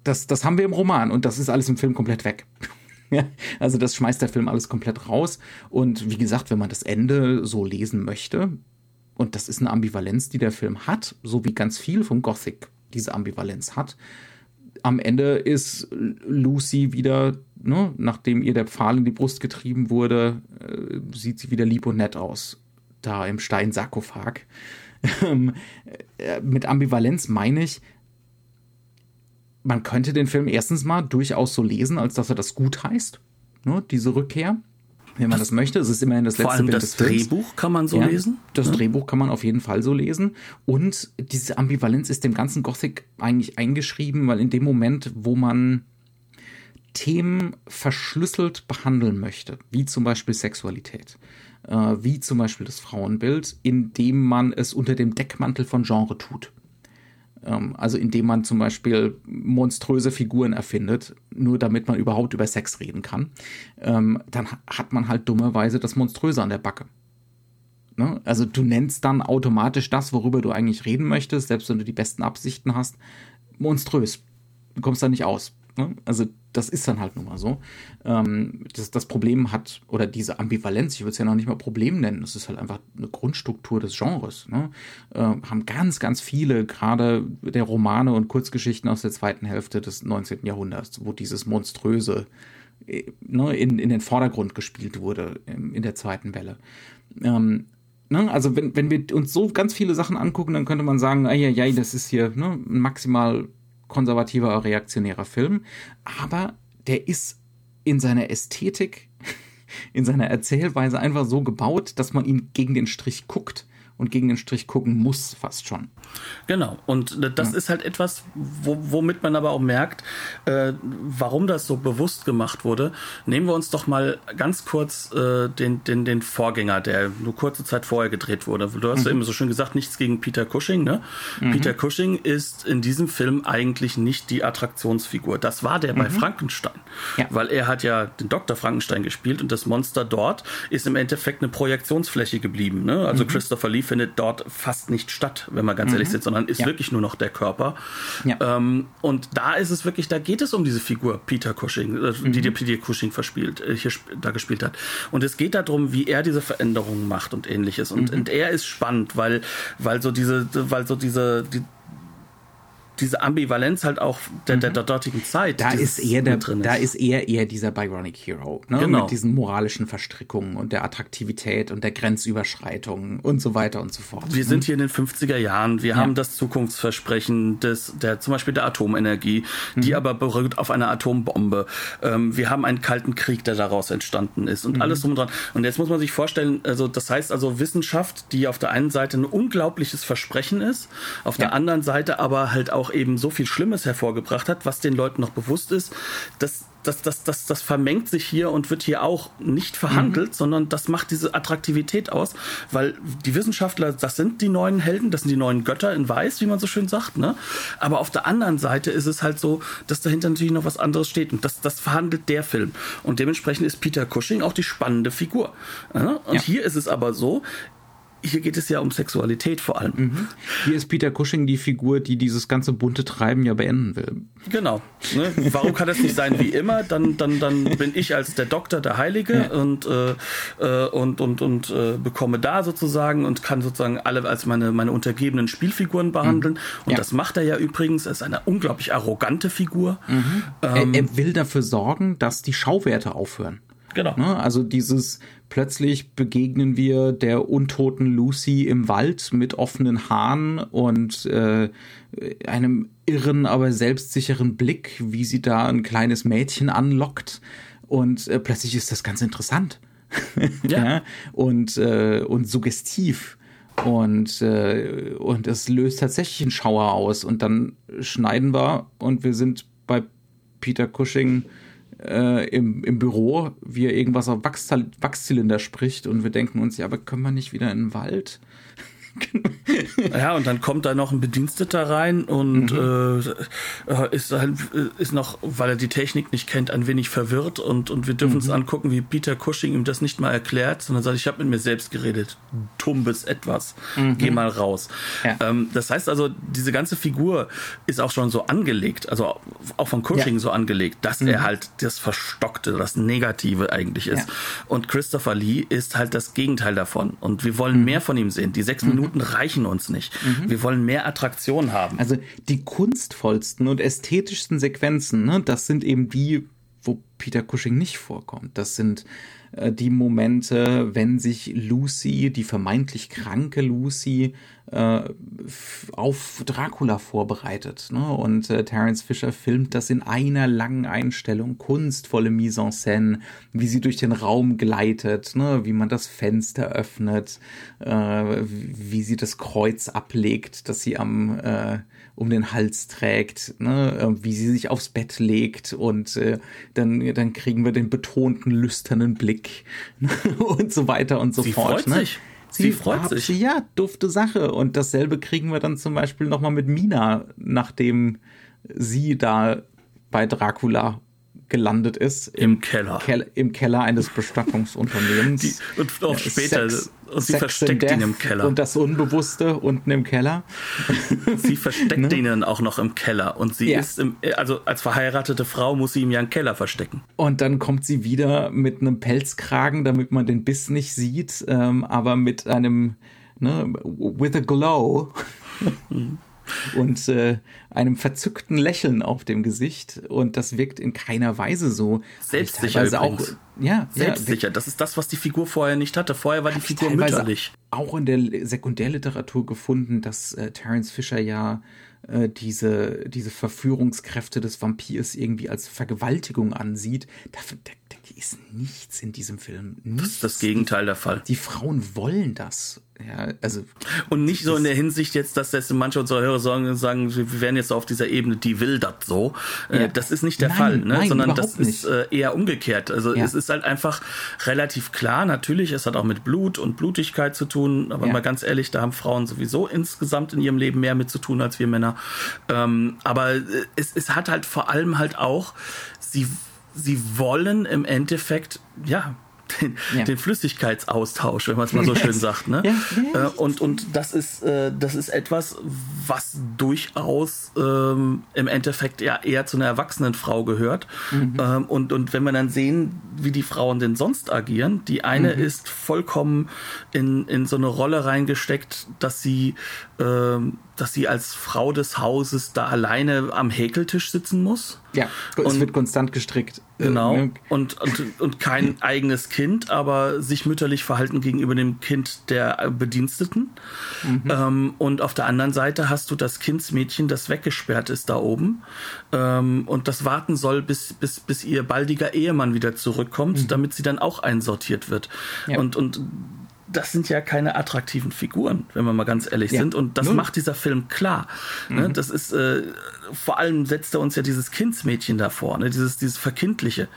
das, das haben wir im Roman und das ist alles im Film komplett weg. also das schmeißt der Film alles komplett raus. Und wie gesagt, wenn man das Ende so lesen möchte, und das ist eine Ambivalenz, die der Film hat, so wie ganz viel von Gothic diese Ambivalenz hat. Am Ende ist Lucy wieder, ne, nachdem ihr der Pfahl in die Brust getrieben wurde, äh, sieht sie wieder lieb und nett aus. Da im Steinsarkophag. Ähm, äh, mit Ambivalenz meine ich, man könnte den Film erstens mal durchaus so lesen, als dass er das gut heißt, ne, diese Rückkehr. Wenn man das möchte, es ist immerhin das letzte Vor allem Bild das des Films. Drehbuch kann man so ja, lesen. Das ja. Drehbuch kann man auf jeden Fall so lesen. Und diese Ambivalenz ist dem ganzen Gothic eigentlich eingeschrieben, weil in dem Moment, wo man Themen verschlüsselt behandeln möchte, wie zum Beispiel Sexualität, äh, wie zum Beispiel das Frauenbild, indem man es unter dem Deckmantel von Genre tut. Ähm, also indem man zum Beispiel monströse Figuren erfindet, nur damit man überhaupt über Sex reden kann, ähm, dann hat man halt dummerweise das Monströse an der Backe. Ne? Also du nennst dann automatisch das, worüber du eigentlich reden möchtest, selbst wenn du die besten Absichten hast, monströs. Du kommst da nicht aus. Ne? Also das ist dann halt nun mal so. Ähm, das, das Problem hat, oder diese Ambivalenz, ich würde es ja noch nicht mal Problem nennen, das ist halt einfach eine Grundstruktur des Genres. Ne? Äh, haben ganz, ganz viele, gerade der Romane und Kurzgeschichten aus der zweiten Hälfte des 19. Jahrhunderts, wo dieses Monströse äh, ne, in, in den Vordergrund gespielt wurde in, in der zweiten Welle. Ähm, Ne, also wenn, wenn wir uns so ganz viele Sachen angucken, dann könnte man sagen, ja, ja, das ist hier ne, maximal konservativer, reaktionärer Film, aber der ist in seiner Ästhetik, in seiner Erzählweise einfach so gebaut, dass man ihn gegen den Strich guckt und gegen den Strich gucken muss, fast schon. Genau, und das ja. ist halt etwas, wo, womit man aber auch merkt, äh, warum das so bewusst gemacht wurde. Nehmen wir uns doch mal ganz kurz äh, den, den, den Vorgänger, der nur kurze Zeit vorher gedreht wurde. Du hast mhm. ja immer so schön gesagt, nichts gegen Peter Cushing. Ne? Mhm. Peter Cushing ist in diesem Film eigentlich nicht die Attraktionsfigur. Das war der mhm. bei Frankenstein, ja. weil er hat ja den Dr. Frankenstein gespielt und das Monster dort ist im Endeffekt eine Projektionsfläche geblieben. Ne? Also mhm. Christopher Lee findet dort fast nicht statt, wenn man ganz mhm. ehrlich sind, sondern ist ja. wirklich nur noch der Körper. Ja. Ähm, und da ist es wirklich, da geht es um diese Figur Peter Cushing, äh, mhm. die der Peter Cushing verspielt, äh, hier da gespielt hat. Und es geht darum, wie er diese Veränderungen macht und ähnliches. Und, mhm. und er ist spannend, weil, weil so diese, weil so diese, die, diese Ambivalenz halt auch der, der, der dortigen Zeit. Da ist eher der, da ist eher eher dieser Byronic Hero, ne? Genau. Mit diesen moralischen Verstrickungen und der Attraktivität und der Grenzüberschreitung und so weiter und so fort. Wir sind hier in den 50er Jahren, wir haben das Zukunftsversprechen des, der, zum Beispiel der Atomenergie, die aber beruht auf einer Atombombe. Ähm, wir haben einen kalten Krieg, der daraus entstanden ist und alles drum und dran. Und jetzt muss man sich vorstellen, also das heißt also Wissenschaft, die auf der einen Seite ein unglaubliches Versprechen ist, auf der anderen Seite aber halt auch eben so viel Schlimmes hervorgebracht hat, was den Leuten noch bewusst ist, dass das, das, das, das vermengt sich hier und wird hier auch nicht verhandelt, sondern das macht diese Attraktivität aus, weil die Wissenschaftler, das sind die neuen Helden, das sind die neuen Götter in Weiß, wie man so schön sagt, ne? Aber auf der anderen Seite ist es halt so, dass dahinter natürlich noch was anderes steht und das, das verhandelt der Film. Und dementsprechend ist Peter Cushing auch die spannende Figur. Ne? Und Ja. hier ist es aber so, hier geht es ja um Sexualität vor allem. Hier ist Peter Cushing die Figur, die dieses ganze bunte Treiben ja beenden will. Genau. Ne? Warum kann das nicht sein wie immer? Dann, dann, dann bin ich als der Doktor der Heilige und, äh, äh, und, und, und äh, bekomme da sozusagen und kann sozusagen alle als meine, meine untergebenen Spielfiguren behandeln. Und Ja. das macht er ja übrigens. Er ist eine unglaublich arrogante Figur. er, er will dafür sorgen, dass die Schauwerte aufhören. Genau. Ne? Also dieses plötzlich begegnen wir der untoten Lucy im Wald mit offenen Haaren und äh, einem irren, aber selbstsicheren Blick, wie sie da ein kleines Mädchen anlockt. Und äh, plötzlich ist das ganz interessant. Ja. Und, äh, und suggestiv. Und, äh, und es löst tatsächlich einen Schauer aus. Und dann schneiden wir und wir sind bei Peter Cushing äh, im, im Büro, wie er irgendwas auf Wachszyl Wachszylinder spricht und wir denken uns, ja, aber können wir nicht wieder in den Wald? Ja, und dann kommt da noch ein Bediensteter rein und Mhm. äh, ist halt, äh, ist noch, weil er die Technik nicht kennt, ein wenig verwirrt und, und wir dürfen uns Mhm. angucken, wie Peter Cushing ihm das nicht mal erklärt, sondern sagt, ich habe mit mir selbst geredet. Tumbes etwas. Geh mal raus. Mhm. Ja. Ähm, das heißt also, diese ganze Figur ist auch schon so angelegt, also auch von Cushing Ja. Mhm. so angelegt, dass er halt das Verstockte, das Negative eigentlich ist. Ja. Und Christopher Lee ist halt das Gegenteil davon. Und wir Mhm. wollen mehr von ihm sehen. Die sechs Minuten reichen uns nicht. Wir wollen mehr Attraktion haben. Also die kunstvollsten und ästhetischsten Sequenzen, ne, das sind eben die, wo Peter Cushing nicht vorkommt. Das sind äh, die Momente, wenn sich Lucy, die vermeintlich kranke Lucy, äh, auf Dracula vorbereitet. Ne? Und äh, Terence Fisher filmt das in einer langen Einstellung, kunstvolle Mise en scène, wie sie durch den Raum gleitet, ne? wie man das Fenster öffnet, äh, wie sie das Kreuz ablegt, das sie am äh, um den Hals trägt, ne? äh, wie sie sich aufs Bett legt und äh, dann, dann kriegen wir den betonten, lüsternen Blick ne? und so weiter und so Sie fort. freut ne? sich. Sie freut sich. Ja, dufte Sache. Und dasselbe kriegen wir dann zum Beispiel nochmal mit Mina, nachdem sie da bei Dracula gelandet ist. Im Keller. Kel Im Keller eines Bestattungsunternehmens. Die- und auch später- und sie Sex versteckt ihn im Keller. Und das Unbewusste unten im Keller. Sie versteckt ihn dann auch noch im Keller. Und sie Ne? Ja. ist im, also als verheiratete Frau muss sie ihm ja im Keller verstecken. Und dann kommt sie wieder mit einem Pelzkragen, damit man den Biss nicht sieht, ähm, aber mit einem, ne, with a glow. Und äh, einem verzückten Lächeln auf dem Gesicht. Und das wirkt in keiner Weise so. Selbstsicher auch, ja, Selbstsicher. das ist das, was die Figur vorher nicht hatte. Vorher war die Figur mütterlich. auch in der Sekundärliteratur gefunden, dass äh, Terence Fisher ja äh, diese, diese Verführungskräfte des Vampirs irgendwie als Vergewaltigung ansieht. Dafür, da, da ist nichts in diesem Film. Nichts. Das ist das Gegenteil der Fall. Die Frauen wollen das. Ja, also Und nicht so in der Hinsicht jetzt, dass das manche unserer Hörer sagen, sagen, wir wären jetzt auf dieser Ebene, die will das so. Äh, Ja. Das ist nicht der Nein, Fall, ne? nein, sondern das ist äh, eher umgekehrt. Also Ja. es ist halt einfach relativ klar, natürlich, es hat auch mit Blut und Blutigkeit zu tun, aber mal ganz ehrlich, da haben Frauen sowieso insgesamt in ihrem Leben mehr mit zu tun als wir Männer. Ähm, aber äh, es, es hat halt vor allem halt auch, sie, sie wollen im Endeffekt, ja, den, Ja. den Flüssigkeitsaustausch, wenn man es mal so schön sagt. Ne? Ja, ja. Äh, und, und das ist, äh, das ist etwas, was durchaus ähm, im Endeffekt ja eher zu einer erwachsenen Frau gehört. Mhm. Ähm, und, und wenn wir dann sehen, wie die Frauen denn sonst agieren. Die eine mhm. ist vollkommen in, in so eine Rolle reingesteckt, dass sie, ähm, dass sie als Frau des Hauses da alleine am Häkeltisch sitzen muss. Ja, es und, wird konstant gestrickt. Genau. Äh, ne? Und, und, und kein eigenes Kind, aber sich mütterlich verhalten gegenüber dem Kind der Bediensteten. Mhm. Ähm, und auf der anderen Seite hast du das Kindsmädchen, das weggesperrt ist da oben ähm, und das warten soll, bis, bis, bis ihr baldiger Ehemann wieder zurückkommt, mhm. damit sie dann auch einsortiert wird. Ja. Und, und das sind ja keine attraktiven Figuren, wenn wir mal ganz ehrlich ja. sind. Und das Null. macht dieser Film klar. Ne? Mhm. Das ist, äh, vor allem setzt er uns ja dieses Kindsmädchen davor, ne? dieses, dieses Verkindliche.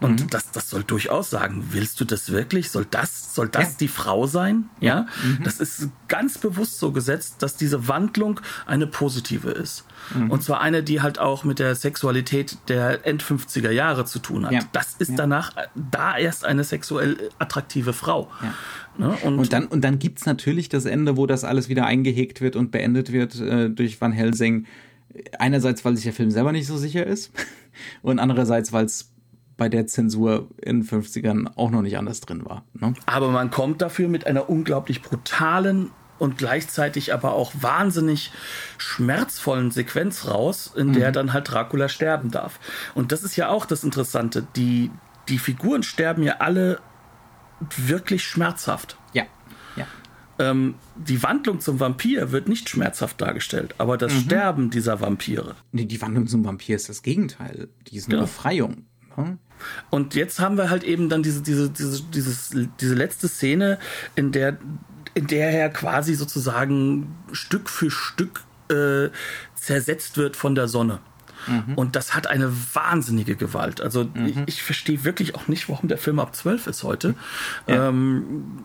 Und mhm. das, das soll durchaus sagen, willst du das wirklich? Soll das, soll das ja. die Frau sein? Ja. Mhm. Das ist ganz bewusst so gesetzt, dass diese Wandlung eine positive ist. Mhm. Und zwar eine, die halt auch mit der Sexualität der End 50er Jahre zu tun hat. Ja. Das ist danach da erst eine sexuell attraktive Frau. Ne? Und, und, dann, und dann gibt es natürlich das Ende, wo das alles wieder eingehegt wird und beendet wird äh, durch Van Helsing. Einerseits, weil sich der Film selber nicht so sicher ist und andererseits, weil es bei der Zensur in den 50ern auch noch nicht anders drin war. Ne? Aber man kommt dafür mit einer unglaublich brutalen und gleichzeitig aber auch wahnsinnig schmerzvollen Sequenz raus, in der mhm. dann halt Dracula sterben darf. Und das ist ja auch das Interessante. Die, die Figuren sterben ja alle wirklich schmerzhaft. Ja. ja. Ähm, die Wandlung zum Vampir wird nicht schmerzhaft dargestellt, aber das mhm. Sterben dieser Vampire. Nee, die Wandlung zum Vampir ist das Gegenteil. Die ist eine ja. Befreiung. Hm? Und jetzt haben wir halt eben dann diese, diese, diese, dieses, diese letzte Szene, in der, in der er quasi sozusagen Stück für Stück äh, zersetzt wird von der Sonne. Mhm. Und das hat eine wahnsinnige Gewalt. Also mhm. ich, ich verstehe wirklich auch nicht, warum der Film ab 12 ist heute. Ja. Ähm,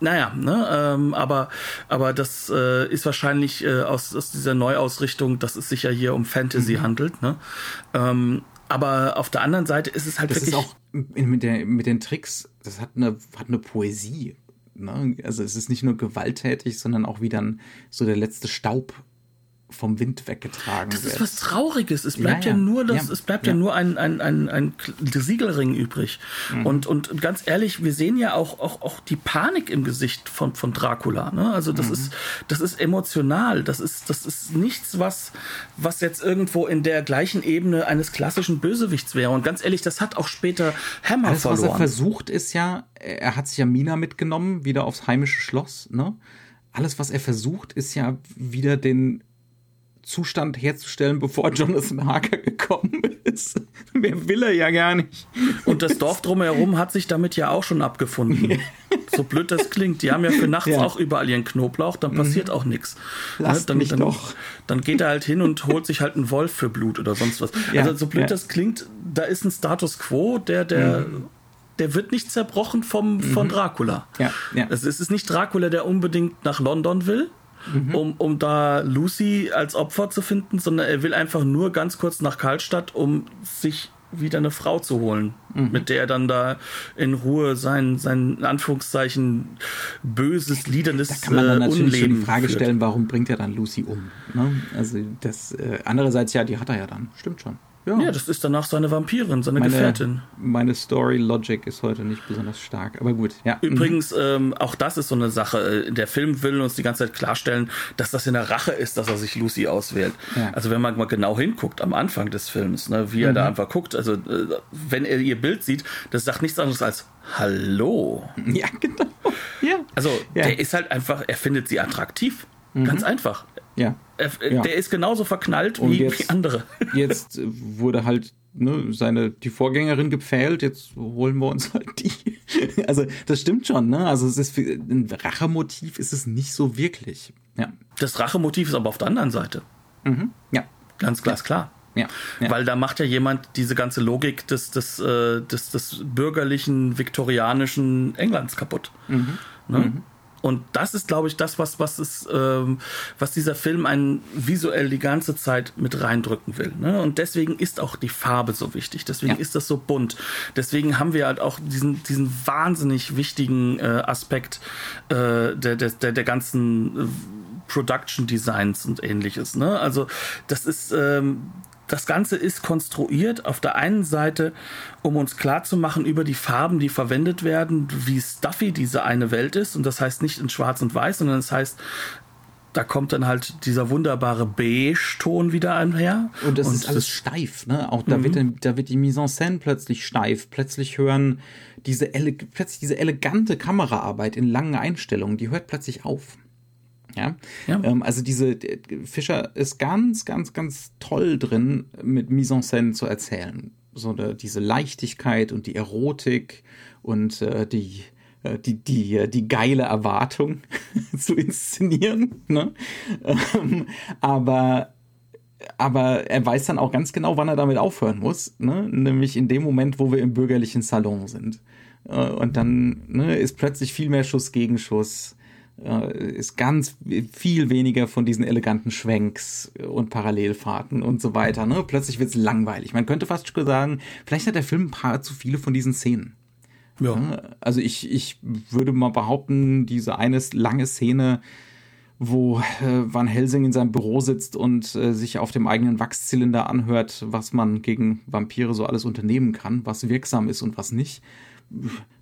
naja, ne, ähm, aber, aber das äh, ist wahrscheinlich äh, aus, aus dieser Neuausrichtung, dass es sich ja hier um Fantasy mhm. handelt. Ne? Ähm, aber auf der anderen Seite ist es halt das wirklich. Ist auch mit, der, mit den Tricks, das hat eine, hat eine Poesie. Ne? Also es ist nicht nur gewalttätig, sondern auch wie dann so der letzte Staub vom Wind weggetragen das wird. Das ist was Trauriges. Es bleibt ja, ja. ja nur das, ja. es bleibt ja, nur ein, ein, ein, ein Siegelring übrig. Mhm. Und, und ganz ehrlich, wir sehen ja auch, auch, auch die Panik im Gesicht von, von Dracula. Ne? Also das mhm. ist, das ist emotional. Das ist, das ist nichts, was, was jetzt irgendwo in der gleichen Ebene eines klassischen Bösewichts wäre. Und ganz ehrlich, das hat auch später Hammer Alles, verloren. Was er versucht, ist ja, er hat sich ja Mina mitgenommen, wieder aufs heimische Schloss, ne? Alles, was er versucht, ist ja wieder den Zustand herzustellen, bevor Jonathan Harker gekommen ist. Mehr will er ja gar nicht. Und das Dorf drumherum hat sich damit ja auch schon abgefunden. so blöd das klingt. Die haben ja für nachts ja. auch überall ihren Knoblauch, dann passiert mhm. auch nichts. Lass dann, mich dann, doch. Dann geht er halt hin und holt sich halt einen Wolf für Blut oder sonst was. Ja. Also so blöd ja. das klingt, da ist ein Status quo, der, der mhm der wird nicht zerbrochen vom, von mhm. Dracula. Ja, ja. Es ist nicht Dracula, der unbedingt nach London will, mhm. um, um da Lucy als Opfer zu finden, sondern er will einfach nur ganz kurz nach Karlstadt, um sich wieder eine Frau zu holen, mhm. mit der er dann da in Ruhe sein, sein in Anführungszeichen böses, liedernes Da kann man dann natürlich Unleben schon die Frage führt. stellen, warum bringt er dann Lucy um? Ne? Also das äh, andererseits ja, die hat er ja dann, stimmt schon. Ja. ja, das ist danach seine Vampirin, seine meine, Gefährtin. Meine Story-Logic ist heute nicht besonders stark, aber gut, ja. Übrigens, ähm, auch das ist so eine Sache. Äh, der Film will uns die ganze Zeit klarstellen, dass das in der Rache ist, dass er sich Lucy auswählt. Ja. Also wenn man mal genau hinguckt am Anfang des Films, ne, wie er da mhm. einfach guckt, also äh, wenn er ihr Bild sieht, das sagt nichts anderes als Hallo. Ja, genau. Ja. Also ja. der ist halt einfach, er findet sie attraktiv. Mhm. Ganz einfach. Ja. Er, ja. Der ist genauso verknallt wie, jetzt, wie andere. Jetzt wurde halt ne, seine, die Vorgängerin gepfählt, jetzt holen wir uns halt die. Also, das stimmt schon, ne? Also, es ist für, ein Rachemotiv ist es nicht so wirklich. Ja. Das Rachemotiv ist aber auf der anderen Seite. Mhm. Ja. Ganz glasklar. Ja, ja. Weil da macht ja jemand diese ganze Logik des, des, äh, des, des bürgerlichen, viktorianischen Englands kaputt. Mhm. Ne? Mhm. Und das ist, glaube ich, das, was, was, ist, ähm, was dieser Film einen visuell die ganze Zeit mit reindrücken will. Ne? Und deswegen ist auch die Farbe so wichtig. Deswegen ja. ist das so bunt. Deswegen haben wir halt auch diesen, diesen wahnsinnig wichtigen äh, Aspekt äh, der, der, der, der ganzen äh, Production Designs und ähnliches. Ne? Also das ist ähm, das Ganze ist konstruiert auf der einen Seite, um uns klarzumachen über die Farben, die verwendet werden, wie stuffy diese eine Welt ist. Und das heißt nicht in Schwarz und Weiß, sondern das heißt, da kommt dann halt dieser wunderbare Beige-Ton wieder einher. Und das und ist alles steif, ne? Auch da, mhm. wird, da wird die Mise en scène plötzlich steif. Plötzlich hören diese, plötzlich diese elegante Kameraarbeit in langen Einstellungen, die hört plötzlich auf. Ja. ja. Ähm, also diese Fischer ist ganz, ganz, ganz toll drin, mit Mise en scène zu erzählen. So eine, diese Leichtigkeit und die Erotik und äh, die, äh, die, die, äh, die geile Erwartung zu inszenieren. Ne? Ähm, aber aber er weiß dann auch ganz genau, wann er damit aufhören muss, ne? nämlich in dem Moment, wo wir im bürgerlichen Salon sind. Äh, und dann ne, ist plötzlich viel mehr Schuss gegen Schuss äh, ist ganz viel weniger von diesen eleganten Schwenks und Parallelfahrten und so weiter. Ne? Plötzlich wird es langweilig. Man könnte fast sagen, vielleicht hat der Film ein paar zu viele von diesen Szenen. Ja. Also ich, ich würde mal behaupten, diese eine lange Szene, wo äh, Van Helsing in seinem Büro sitzt und äh, sich auf dem eigenen Wachszylinder anhört, was man gegen Vampire so alles unternehmen kann, was wirksam ist und was nicht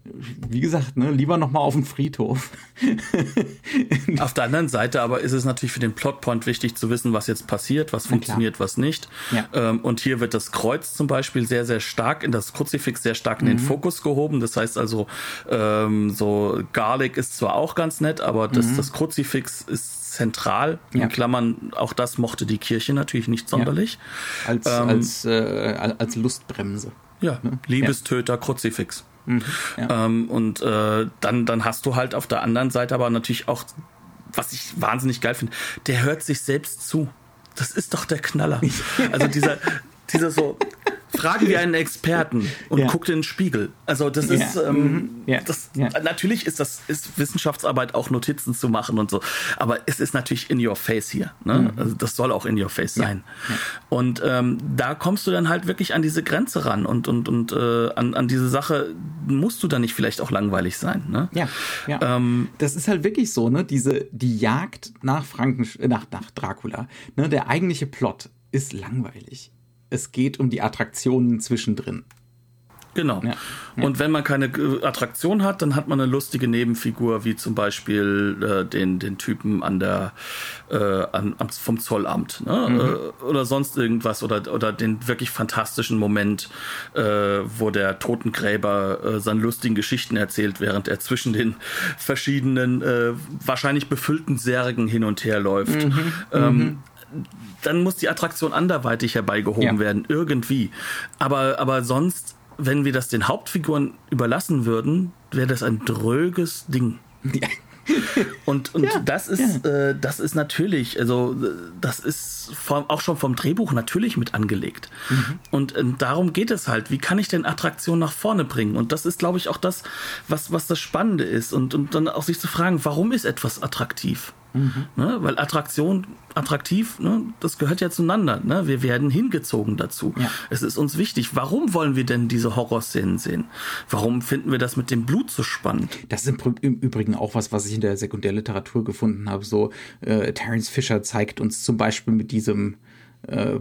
wie gesagt, ne, lieber nochmal auf den Friedhof. auf der anderen Seite aber ist es natürlich für den Plotpoint wichtig zu wissen, was jetzt passiert, was funktioniert, was nicht. Ja. Ähm, und hier wird das Kreuz zum Beispiel sehr, sehr stark in das Kruzifix sehr stark in mhm. den Fokus gehoben. Das heißt also, ähm, so Garlic ist zwar auch ganz nett, aber das, mhm. das Kruzifix ist zentral. In ja. Klammern, auch das mochte die Kirche natürlich nicht sonderlich. Ja. Als, ähm, als, äh, als Lustbremse. Ja, ne? Liebestöter, Kruzifix. Mhm, ja. ähm, und äh, dann, dann hast du halt auf der anderen Seite aber natürlich auch, was ich wahnsinnig geil finde, der hört sich selbst zu. Das ist doch der Knaller. Also dieser, dieser so, fragen wir einen Experten und ja. guckt in den Spiegel. Also das ja. ist, ähm, mhm. ja. das, natürlich ist das ist Wissenschaftsarbeit auch Notizen zu machen und so, aber es ist natürlich in your face hier. Ne? Mhm. Also das soll auch in your face sein. Und ähm, da kommst du dann halt wirklich an diese Grenze ran und und und äh, an, an diese Sache musst du dann nicht vielleicht auch langweilig sein. Ne? Ja, ja. Ähm, das ist halt wirklich so, ne? Diese die Jagd nach Franken nach nach Dracula, ne? Der eigentliche Plot ist langweilig es geht um die Attraktionen zwischendrin. Genau. Ja, ja. Und wenn man keine Attraktion hat, dann hat man eine lustige Nebenfigur, wie zum Beispiel äh, den, den Typen an der äh, an, vom Zollamt ne? Mhm. Äh, oder sonst irgendwas oder, oder den wirklich fantastischen Moment, äh, wo der Totengräber äh, seine lustigen Geschichten erzählt, während er zwischen den verschiedenen, äh, wahrscheinlich befüllten Särgen hin und her läuft. Mhm. Ähm, mhm dann muss die Attraktion anderweitig herbeigehoben ja. werden, irgendwie. Aber, aber sonst, wenn wir das den Hauptfiguren überlassen würden, wäre das ein dröges Ding. Ja. und und ja, das ist ja. äh, das ist natürlich also das ist vom, auch schon vom Drehbuch natürlich mit angelegt mhm. und äh, darum geht es halt wie kann ich denn Attraktion nach vorne bringen und das ist glaube ich auch das was was das Spannende ist und und dann auch sich zu fragen warum ist etwas attraktiv Mhm. Ne? Weil Attraktion, attraktiv, ne? das gehört ja zueinander. Ne? Wir werden hingezogen dazu. Ja. Es ist uns wichtig. Warum wollen wir denn diese Horrorszenen sehen? Warum finden wir das mit dem Blut so spannend? Das ist im Übrigen auch was, was ich in der Sekundärliteratur gefunden habe. So, äh, Terence Fisher zeigt uns zum Beispiel mit diesem äh,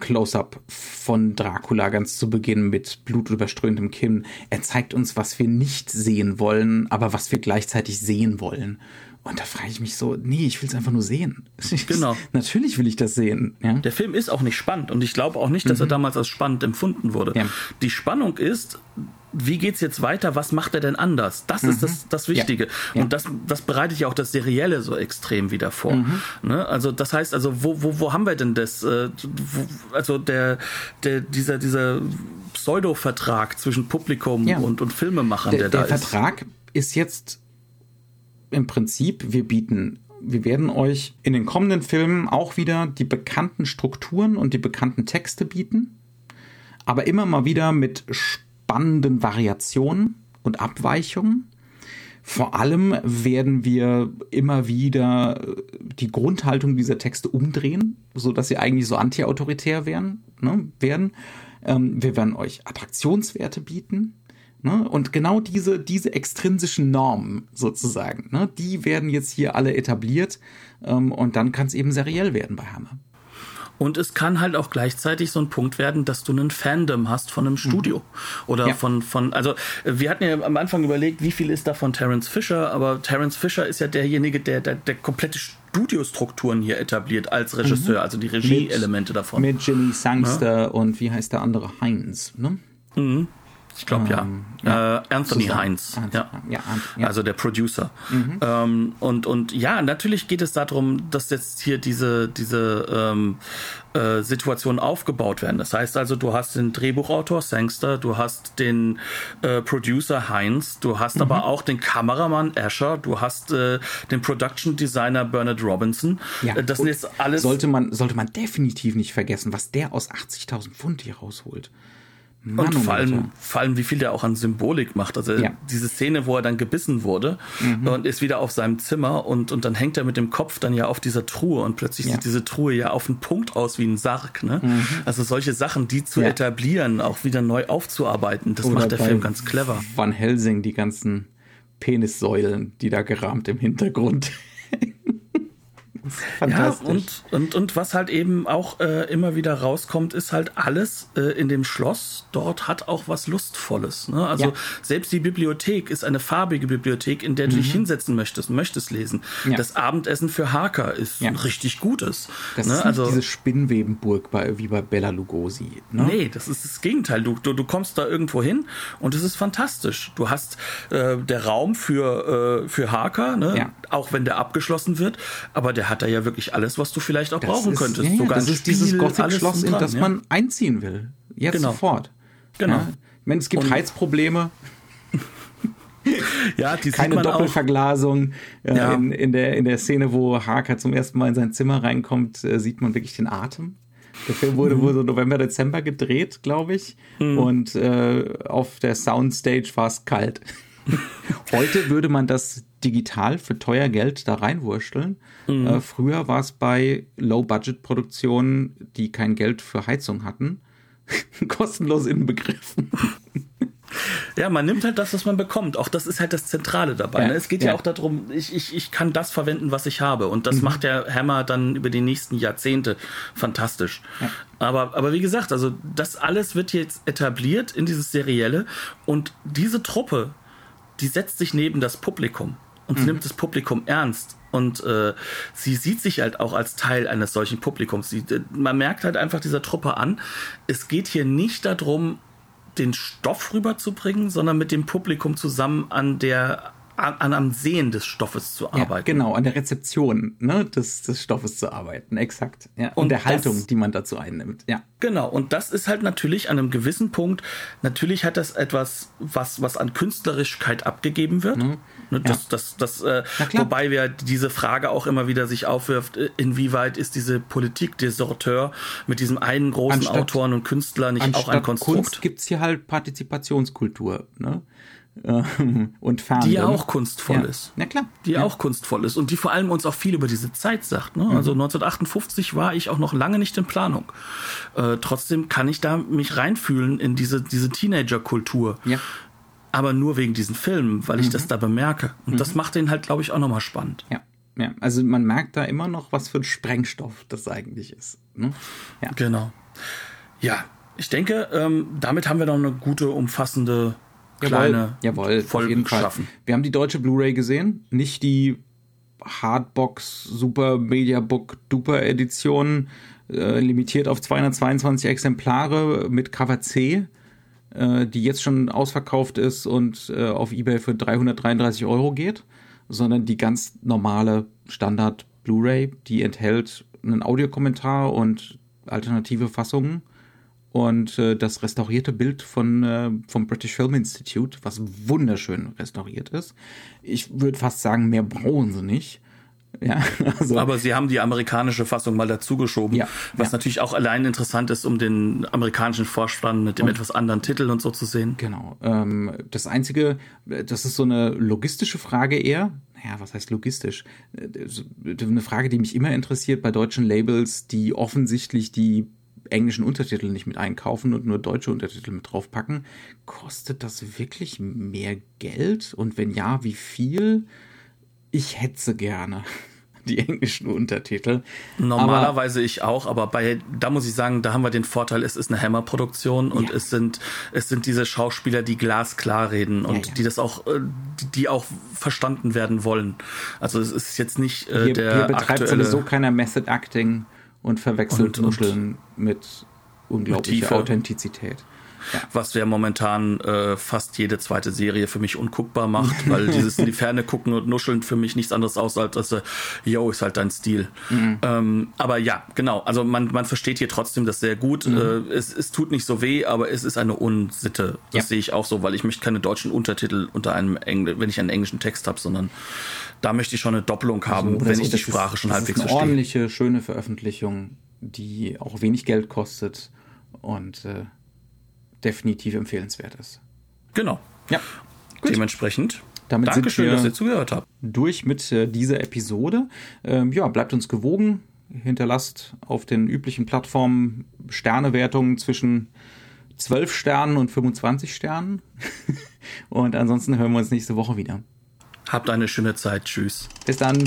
Close-up von Dracula ganz zu Beginn mit blutüberströmtem Kinn. Er zeigt uns, was wir nicht sehen wollen, aber was wir gleichzeitig sehen wollen. Und da frage ich mich so, nee, ich will es einfach nur sehen. Genau. Natürlich will ich das sehen. Ja? Der Film ist auch nicht spannend und ich glaube auch nicht, dass mhm. er damals als spannend empfunden wurde. Ja. Die Spannung ist, wie geht's jetzt weiter? Was macht er denn anders? Das mhm. ist das, das Wichtige. Ja. Und das, das bereitet ja auch das Serielle so extrem wieder vor. Mhm. Ne? Also das heißt, also wo, wo, wo haben wir denn das? Äh, wo, also der, der, dieser, dieser Pseudo-Vertrag zwischen Publikum und, und Filmemachern, der, der da ist. Der Vertrag ist jetzt im Prinzip, wir bieten wir werden euch in den kommenden Filmen auch wieder die bekannten Strukturen und die bekannten Texte bieten, aber immer mal wieder mit spannenden Variationen und Abweichungen. Vor allem werden wir immer wieder die Grundhaltung dieser Texte umdrehen, so dass sie eigentlich so anti-autoritär werden. Ne, werden. Ähm, wir werden euch Attraktionswerte bieten. Ne? Und genau diese, diese extrinsischen Normen sozusagen, ne? die werden jetzt hier alle etabliert ähm, und dann kann es eben seriell werden bei Hammer. Und es kann halt auch gleichzeitig so ein Punkt werden, dass du einen Fandom hast von einem Studio. Mhm. Oder ja. von, von, also wir hatten ja am Anfang überlegt, wie viel ist da von Terence Fisher, aber Terence Fisher ist ja derjenige, der, der, der komplette Studiostrukturen hier etabliert als Regisseur, mhm. also die Regieelemente davon. Mit Jimmy Sangster ja. und wie heißt der andere Heinz, ne? Mhm. Ich glaube ähm, ja. Äh, Anthony Zusammen. Heinz. Ja. Ja, ja. Also der Producer. Mhm. Ähm, und, und ja, natürlich geht es darum, dass jetzt hier diese, diese ähm, äh, Situationen aufgebaut werden. Das heißt also, du hast den Drehbuchautor Sangster, du hast den äh, Producer Heinz, du hast mhm. aber auch den Kameramann Asher, du hast äh, den Production Designer Bernard Robinson. Ja, äh, das sind jetzt alles. Sollte man, sollte man definitiv nicht vergessen, was der aus 80.000 Pfund hier rausholt. Und vor allem, vor allem, wie viel der auch an Symbolik macht. Also ja. diese Szene, wo er dann gebissen wurde mhm. und ist wieder auf seinem Zimmer und, und dann hängt er mit dem Kopf dann ja auf dieser Truhe und plötzlich ja. sieht diese Truhe ja auf einen Punkt aus wie ein Sarg. Ne? Mhm. Also solche Sachen, die zu ja. etablieren, auch wieder neu aufzuarbeiten, das Oder macht der Film ganz clever. Van Helsing, die ganzen Penissäulen, die da gerahmt im Hintergrund Fantastisch. Ja, und, und, und was halt eben auch äh, immer wieder rauskommt, ist halt alles äh, in dem Schloss dort hat auch was Lustvolles. Ne? Also ja. selbst die Bibliothek ist eine farbige Bibliothek, in der du mhm. dich hinsetzen möchtest und möchtest lesen. Ja. Das Abendessen für Harker ist ja. ein richtig gutes. Das ne? ist also, diese Spinnwebenburg bei, wie bei Bella Lugosi. Ne? Nee, das ist das Gegenteil. Du, du, du kommst da irgendwo hin und es ist fantastisch. Du hast äh, der Raum für, äh, für Harker, ne? auch wenn der abgeschlossen wird, aber der hat da ja wirklich alles, was du vielleicht auch das brauchen ist, könntest. Ja, Sogar das ist Spiel, dieses Gothic-Schloss, in das man einziehen will. Jetzt genau. sofort. Genau. Ja. Ich meine, es gibt Und Heizprobleme. ja, die Keine Doppelverglasung. Ja. In, in, der, in der Szene, wo Harker zum ersten Mal in sein Zimmer reinkommt, äh, sieht man wirklich den Atem. Der Film wurde, mhm. wurde November, Dezember gedreht, glaube ich. Mhm. Und äh, auf der Soundstage war es kalt. Heute würde man das digital für teuer Geld da reinwurschteln. Mhm. Äh, früher war es bei Low-Budget-Produktionen, die kein Geld für Heizung hatten, kostenlos inbegriffen. Ja, man nimmt halt das, was man bekommt. Auch das ist halt das Zentrale dabei. Ja, ne? Es geht ja. ja. auch darum, ich, ich, ich kann das verwenden, was ich habe. Und das mhm. macht der Hammer dann über die nächsten Jahrzehnte fantastisch. Ja. Aber, aber wie gesagt, also das alles wird jetzt etabliert in dieses Serielle. Und diese Truppe, die setzt sich neben das Publikum und mhm. nimmt das Publikum ernst. Und äh, sie sieht sich halt auch als Teil eines solchen Publikums. Sie, man merkt halt einfach dieser Truppe an, es geht hier nicht darum, den Stoff rüberzubringen, sondern mit dem Publikum zusammen an der an, am Sehen des Stoffes zu arbeiten. Ja, genau, an der Rezeption ne, des, des Stoffes zu arbeiten, exakt. Ja, und, und der Haltung, das, die man dazu einnimmt. Ja. Genau, und das ist halt natürlich an einem gewissen Punkt, natürlich hat das etwas, was, was an Künstlerischkeit abgegeben wird. Mhm. Ne, das, ja. das, das, äh, wobei wir diese Frage auch immer wieder sich aufwirft, äh, inwieweit ist diese Politik des Sorteur mit diesem einen großen anstatt, Autoren und Künstler nicht auch ein Konstrukt? Kunst gibt's hier halt Partizipationskultur. Ne? Ähm, und Fandom. Die ja auch kunstvoll ja. ist. Na klar. Die ja. auch kunstvoll ist und die vor allem uns auch viel über diese Zeit sagt. Ne? Mhm. Also 1958 war ich auch noch lange nicht in Planung. Äh, trotzdem kann ich da mich reinfühlen in diese, diese Teenager-Kultur. Ja. Aber nur wegen diesen Filmen, weil ich mhm. das da bemerke. Und mhm. das macht den halt, glaube ich, auch nochmal spannend. Ja. Ja, also man merkt da immer noch, was für ein Sprengstoff das eigentlich ist. Ne? Ja. Genau. Ja, ich denke, ähm, damit haben wir noch eine gute, umfassende kleine jawohl, Folgen auf jeden Fall. schaffen. Wir haben die deutsche Blu-ray gesehen, nicht die Hardbox Super Media Book Duper Edition, äh, limitiert auf 222 Exemplare mit Cover C, äh, die jetzt schon ausverkauft ist und äh, auf eBay für 333 Euro geht, sondern die ganz normale Standard Blu-ray, die enthält einen Audiokommentar und alternative Fassungen und äh, das restaurierte Bild von äh, vom British Film Institute, was wunderschön restauriert ist. Ich würde fast sagen, mehr brauchen sie nicht. Ja, also. Aber sie haben die amerikanische Fassung mal dazugeschoben, ja, was ja. natürlich auch allein interessant ist, um den amerikanischen Vorspann mit dem und, etwas anderen Titel und so zu sehen. Genau. Ähm, das Einzige, das ist so eine logistische Frage eher. Naja, was heißt logistisch? Äh, eine Frage, die mich immer interessiert bei deutschen Labels, die offensichtlich die englischen Untertitel nicht mit einkaufen und nur deutsche Untertitel mit draufpacken. Kostet das wirklich mehr Geld? Und wenn ja, wie viel? Ich hetze gerne. die englischen Untertitel. Normalerweise aber, ich auch, aber bei, da muss ich sagen, da haben wir den Vorteil, es ist eine Hammer-Produktion und ja. es sind, es sind diese Schauspieler, die glasklar reden und ja, ja. die das auch, äh, die auch verstanden werden wollen. Also es ist jetzt nicht äh, hier, der hier betreibt aktuelle sowieso keiner Method Acting und verwechselt und, Nuscheln mit unglaublicher Authentizität. Ja. Was ja momentan äh, fast jede zweite Serie für mich unguckbar macht, weil dieses in die Ferne gucken und nuscheln für mich nichts anderes aus, als dass, äh, yo, ist halt dein Stil. Mhm. Ähm, aber ja, genau, also man, man versteht hier trotzdem das sehr gut. Mhm. Äh, es, es tut nicht so weh, aber es ist eine Unsitte. Das ja. sehe ich auch so, weil ich möchte keine deutschen Untertitel unter einem Engl wenn ich einen englischen Text habe, sondern da möchte ich schon eine Doppelung haben, also, wenn ich die Sprache ist, schon halbwegs verstehe. Eine ordentliche, schöne Veröffentlichung, die auch wenig Geld kostet und äh, definitiv empfehlenswert ist. Genau. Ja. Gut. Dementsprechend. Damit Dankeschön, dass ihr zugehört habt. Durch mit äh, dieser Episode. Ähm, ja, bleibt uns gewogen. Hinterlasst auf den üblichen Plattformen Sternewertungen zwischen 12 Sternen und 25 Sternen. und ansonsten hören wir uns nächste Woche wieder. Habt eine schöne Zeit. Tschüss. Bis dann.